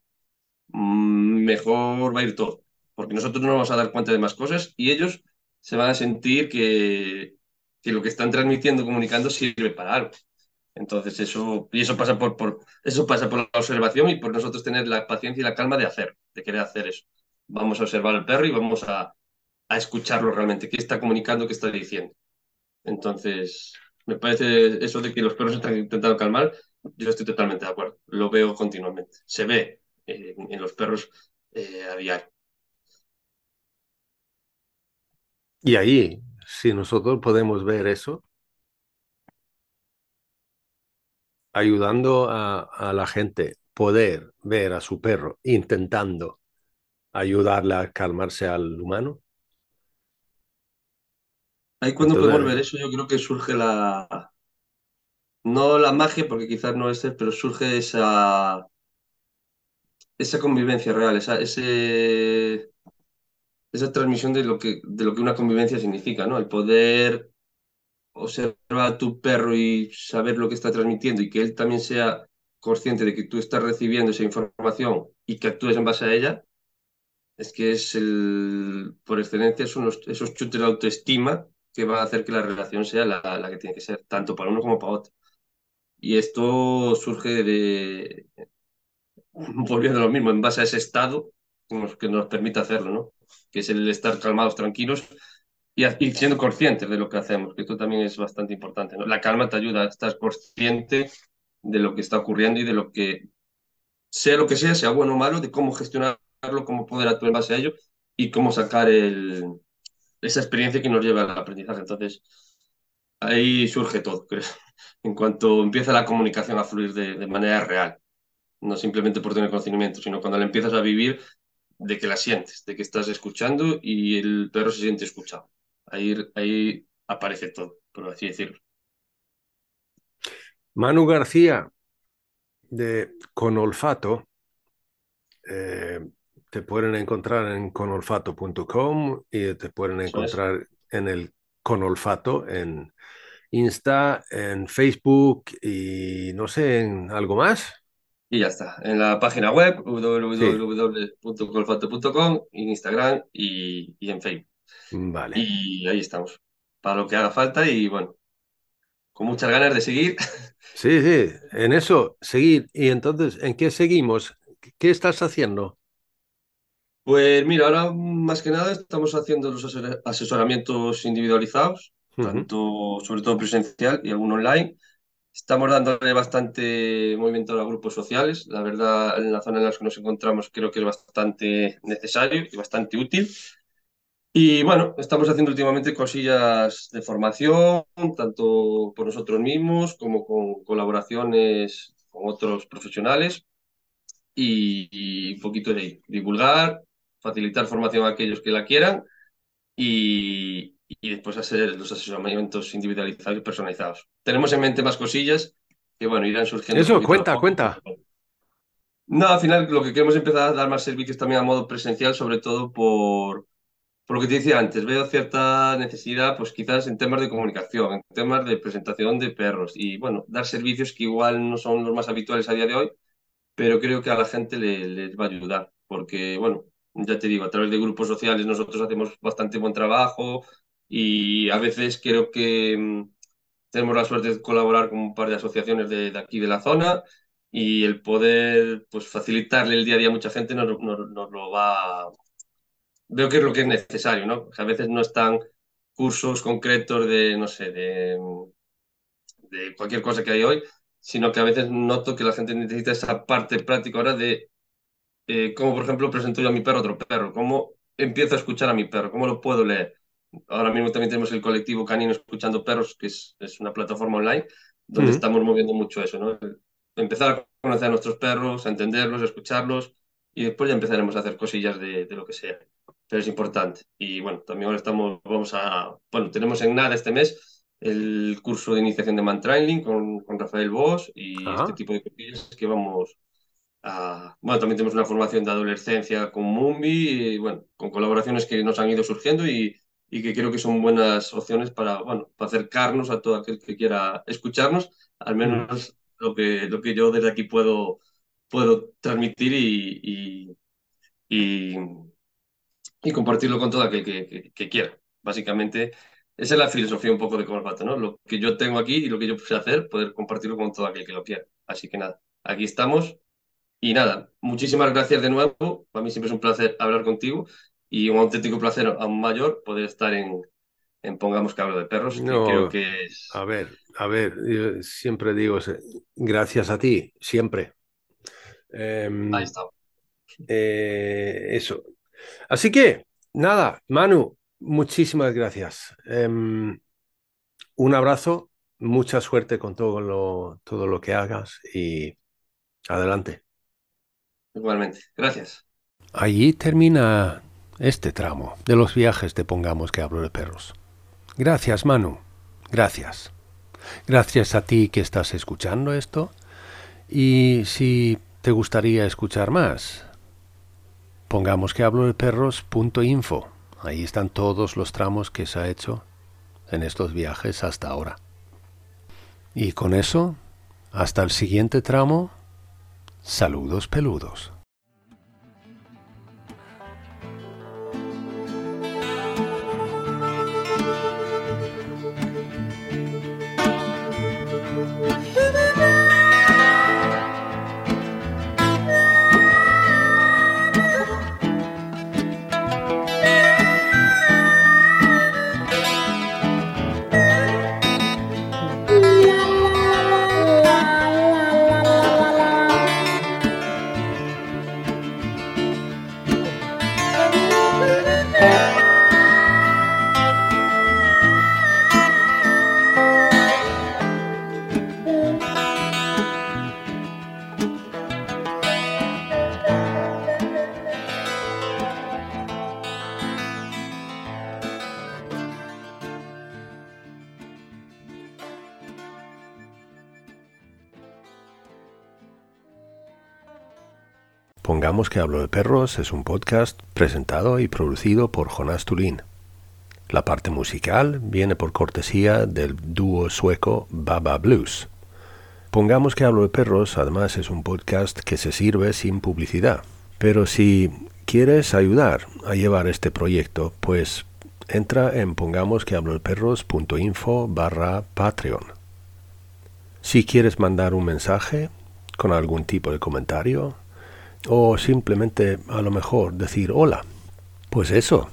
mm, mejor va a ir todo. Porque nosotros no nos vamos a dar cuenta de más cosas y ellos se van a sentir que, que lo que están transmitiendo, comunicando, sirve para algo. Entonces eso, y eso pasa por, por, eso pasa por la observación y por nosotros tener la paciencia y la calma de hacer, de querer hacer eso. Vamos a observar al perro y vamos a, a escucharlo realmente, qué está comunicando, qué está diciendo. Entonces, me parece eso de que los perros están intentando calmar, yo estoy totalmente de acuerdo. Lo veo continuamente. Se ve en los perros eh, a diario. Y ahí, si nosotros podemos ver eso, ayudando a, a, la gente poder ver a su perro intentando ayudarle a calmarse al humano. Ahí cuando Entonces, podemos ver eso, yo creo que surge la, no la magia, porque quizás no es, pero surge esa, esa convivencia real, esa, ese, esa transmisión de lo, que, de lo que una convivencia significa, ¿no? El poder observar a tu perro y saber lo que está transmitiendo y que él también sea consciente de que tú estás recibiendo esa información y que actúes en base a ella, es que es el, por excelencia, son los, esos chutes de autoestima que va a hacer que la relación sea la, la que tiene que ser, tanto para uno como para otro. Y esto surge de, volviendo a lo mismo, en base a ese estado que nos permite hacerlo, ¿no? Que es el estar calmados, tranquilos y, y, siendo conscientes de lo que hacemos, que esto también es bastante importante, ¿no? La calma te ayuda a estar consciente de lo que está ocurriendo y de lo que, sea lo que sea, sea bueno o malo, de cómo gestionarlo, cómo poder actuar en base a ello y cómo sacar el, esa experiencia que nos lleva al aprendizaje. Entonces, ahí surge todo. En cuanto empieza la comunicación a fluir de, de manera real, no simplemente por tener conocimiento, sino cuando la empiezas a vivir de que la sientes, de que estás escuchando y el perro se siente escuchado. Ahí, ahí aparece todo, por así decirlo. Manu García, de Con Olfato, eh, te pueden encontrar en conolfato.com y te pueden encontrar en el Con Olfato en Insta, en Facebook y no sé, en algo más. Y ya está. En la página web www.colfato.com, en Instagram y, y, en Facebook. Vale. Y ahí estamos. Para lo que haga falta y bueno, con muchas ganas de seguir. Sí, sí, en eso, seguir. Y entonces, ¿en qué seguimos? ¿Qué estás haciendo? Pues mira, ahora más que nada estamos haciendo los asesoramientos individualizados, tanto, sobre todo presencial y algún online. Estamos dándole bastante movimiento a grupos sociales. La verdad, en la zona en la que nos encontramos creo que es bastante necesario y bastante útil. Y bueno, estamos haciendo últimamente cosillas de formación, tanto por nosotros mismos como con colaboraciones con otros profesionales. Y, un poquito de divulgar, facilitar formación a aquellos que la quieran y, y después hacer los asesoramientos individualizados y personalizados. Tenemos en mente más cosillas que, bueno, irán surgiendo. Eso, cuenta, cuenta. No, al final lo que queremos es empezar a dar más servicios también a modo presencial, sobre todo por, por lo que te decía antes. Veo cierta necesidad, pues quizás en temas de comunicación, en temas de presentación de perros y, bueno, dar servicios que igual no son los más habituales a día de hoy, pero creo que a la gente le, les va a ayudar, porque, bueno, ya te digo, a través de grupos sociales nosotros hacemos bastante buen trabajo, y a veces creo que mm, tenemos la suerte de colaborar con un par de asociaciones de, aquí de la zona y el poder pues, facilitarle el día a día a mucha gente nos, lo va... Veo que es lo que es necesario, ¿no? a veces no están cursos concretos de, no sé, de, de cualquier cosa que hay hoy, sino que a veces noto que la gente necesita esa parte práctica ahora de eh, cómo, por ejemplo, presento yo a mi perro otro perro, cómo empiezo a escuchar a mi perro, cómo lo puedo leer ahora mismo también tenemos el colectivo Canino Escuchando Perros, que es, es una plataforma online donde estamos moviendo mucho eso, ¿no? Empezar a conocer a nuestros perros, a entenderlos, a escucharlos y después ya empezaremos a hacer cosillas de, de, lo que sea. Pero es importante. Y bueno, también ahora estamos, vamos a, bueno, tenemos en nada este mes el curso de iniciación de Man Training con, con Rafael Bosch y este tipo de cosillas que vamos a, bueno, también tenemos una formación de adolescencia con Mumbi y bueno, con colaboraciones que nos han ido surgiendo y, y que creo que son buenas opciones para, bueno, para acercarnos a todo aquel que quiera escucharnos, al menos lo que, lo que yo desde aquí puedo, puedo transmitir y, y, y, compartirlo con todo aquel que, que, quiera. Básicamente, esa es la filosofía un poco de Colfato, ¿no? Lo que yo tengo aquí y lo que yo sé hacer, poder compartirlo con todo aquel que lo quiera. Así que nada, aquí estamos. Y nada, muchísimas gracias de nuevo. Para mí siempre es un placer hablar contigo y un auténtico placer aún mayor poder estar en, en Pongamos que hablo de perros, no, creo que es... A ver, a ver, yo siempre digo, gracias a ti, siempre. Eh, Ahí está. Eh, eso. Así que, nada, Manu, muchísimas gracias. Eh, un abrazo, mucha suerte con todo lo, todo lo que hagas y adelante. Igualmente, gracias. Allí termina este tramo de los viajes de Pongamos que hablo de perros. Gracias, Manu. Gracias. Gracias a ti que estás escuchando esto. Y si te gustaría escuchar más, pongamos que hablo de perros.info. Ahí están todos los tramos que se ha hecho en estos viajes hasta ahora. Y con eso, hasta el siguiente tramo, saludos peludos. Que hablo de perros es un podcast presentado y producido por Jonas Tulin. La parte musical viene por cortesía del dúo sueco Baba Blues. Pongamos que hablo de perros, además es un podcast que se sirve sin publicidad. Pero si quieres ayudar a llevar este proyecto, pues entra en pongamos que hablo de perros.info barra Patreon. Si quieres mandar un mensaje con algún tipo de comentario, o simplemente a lo mejor decir hola. Pues eso,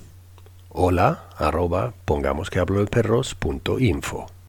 hola arroba pongamos que hablo de perros punto info.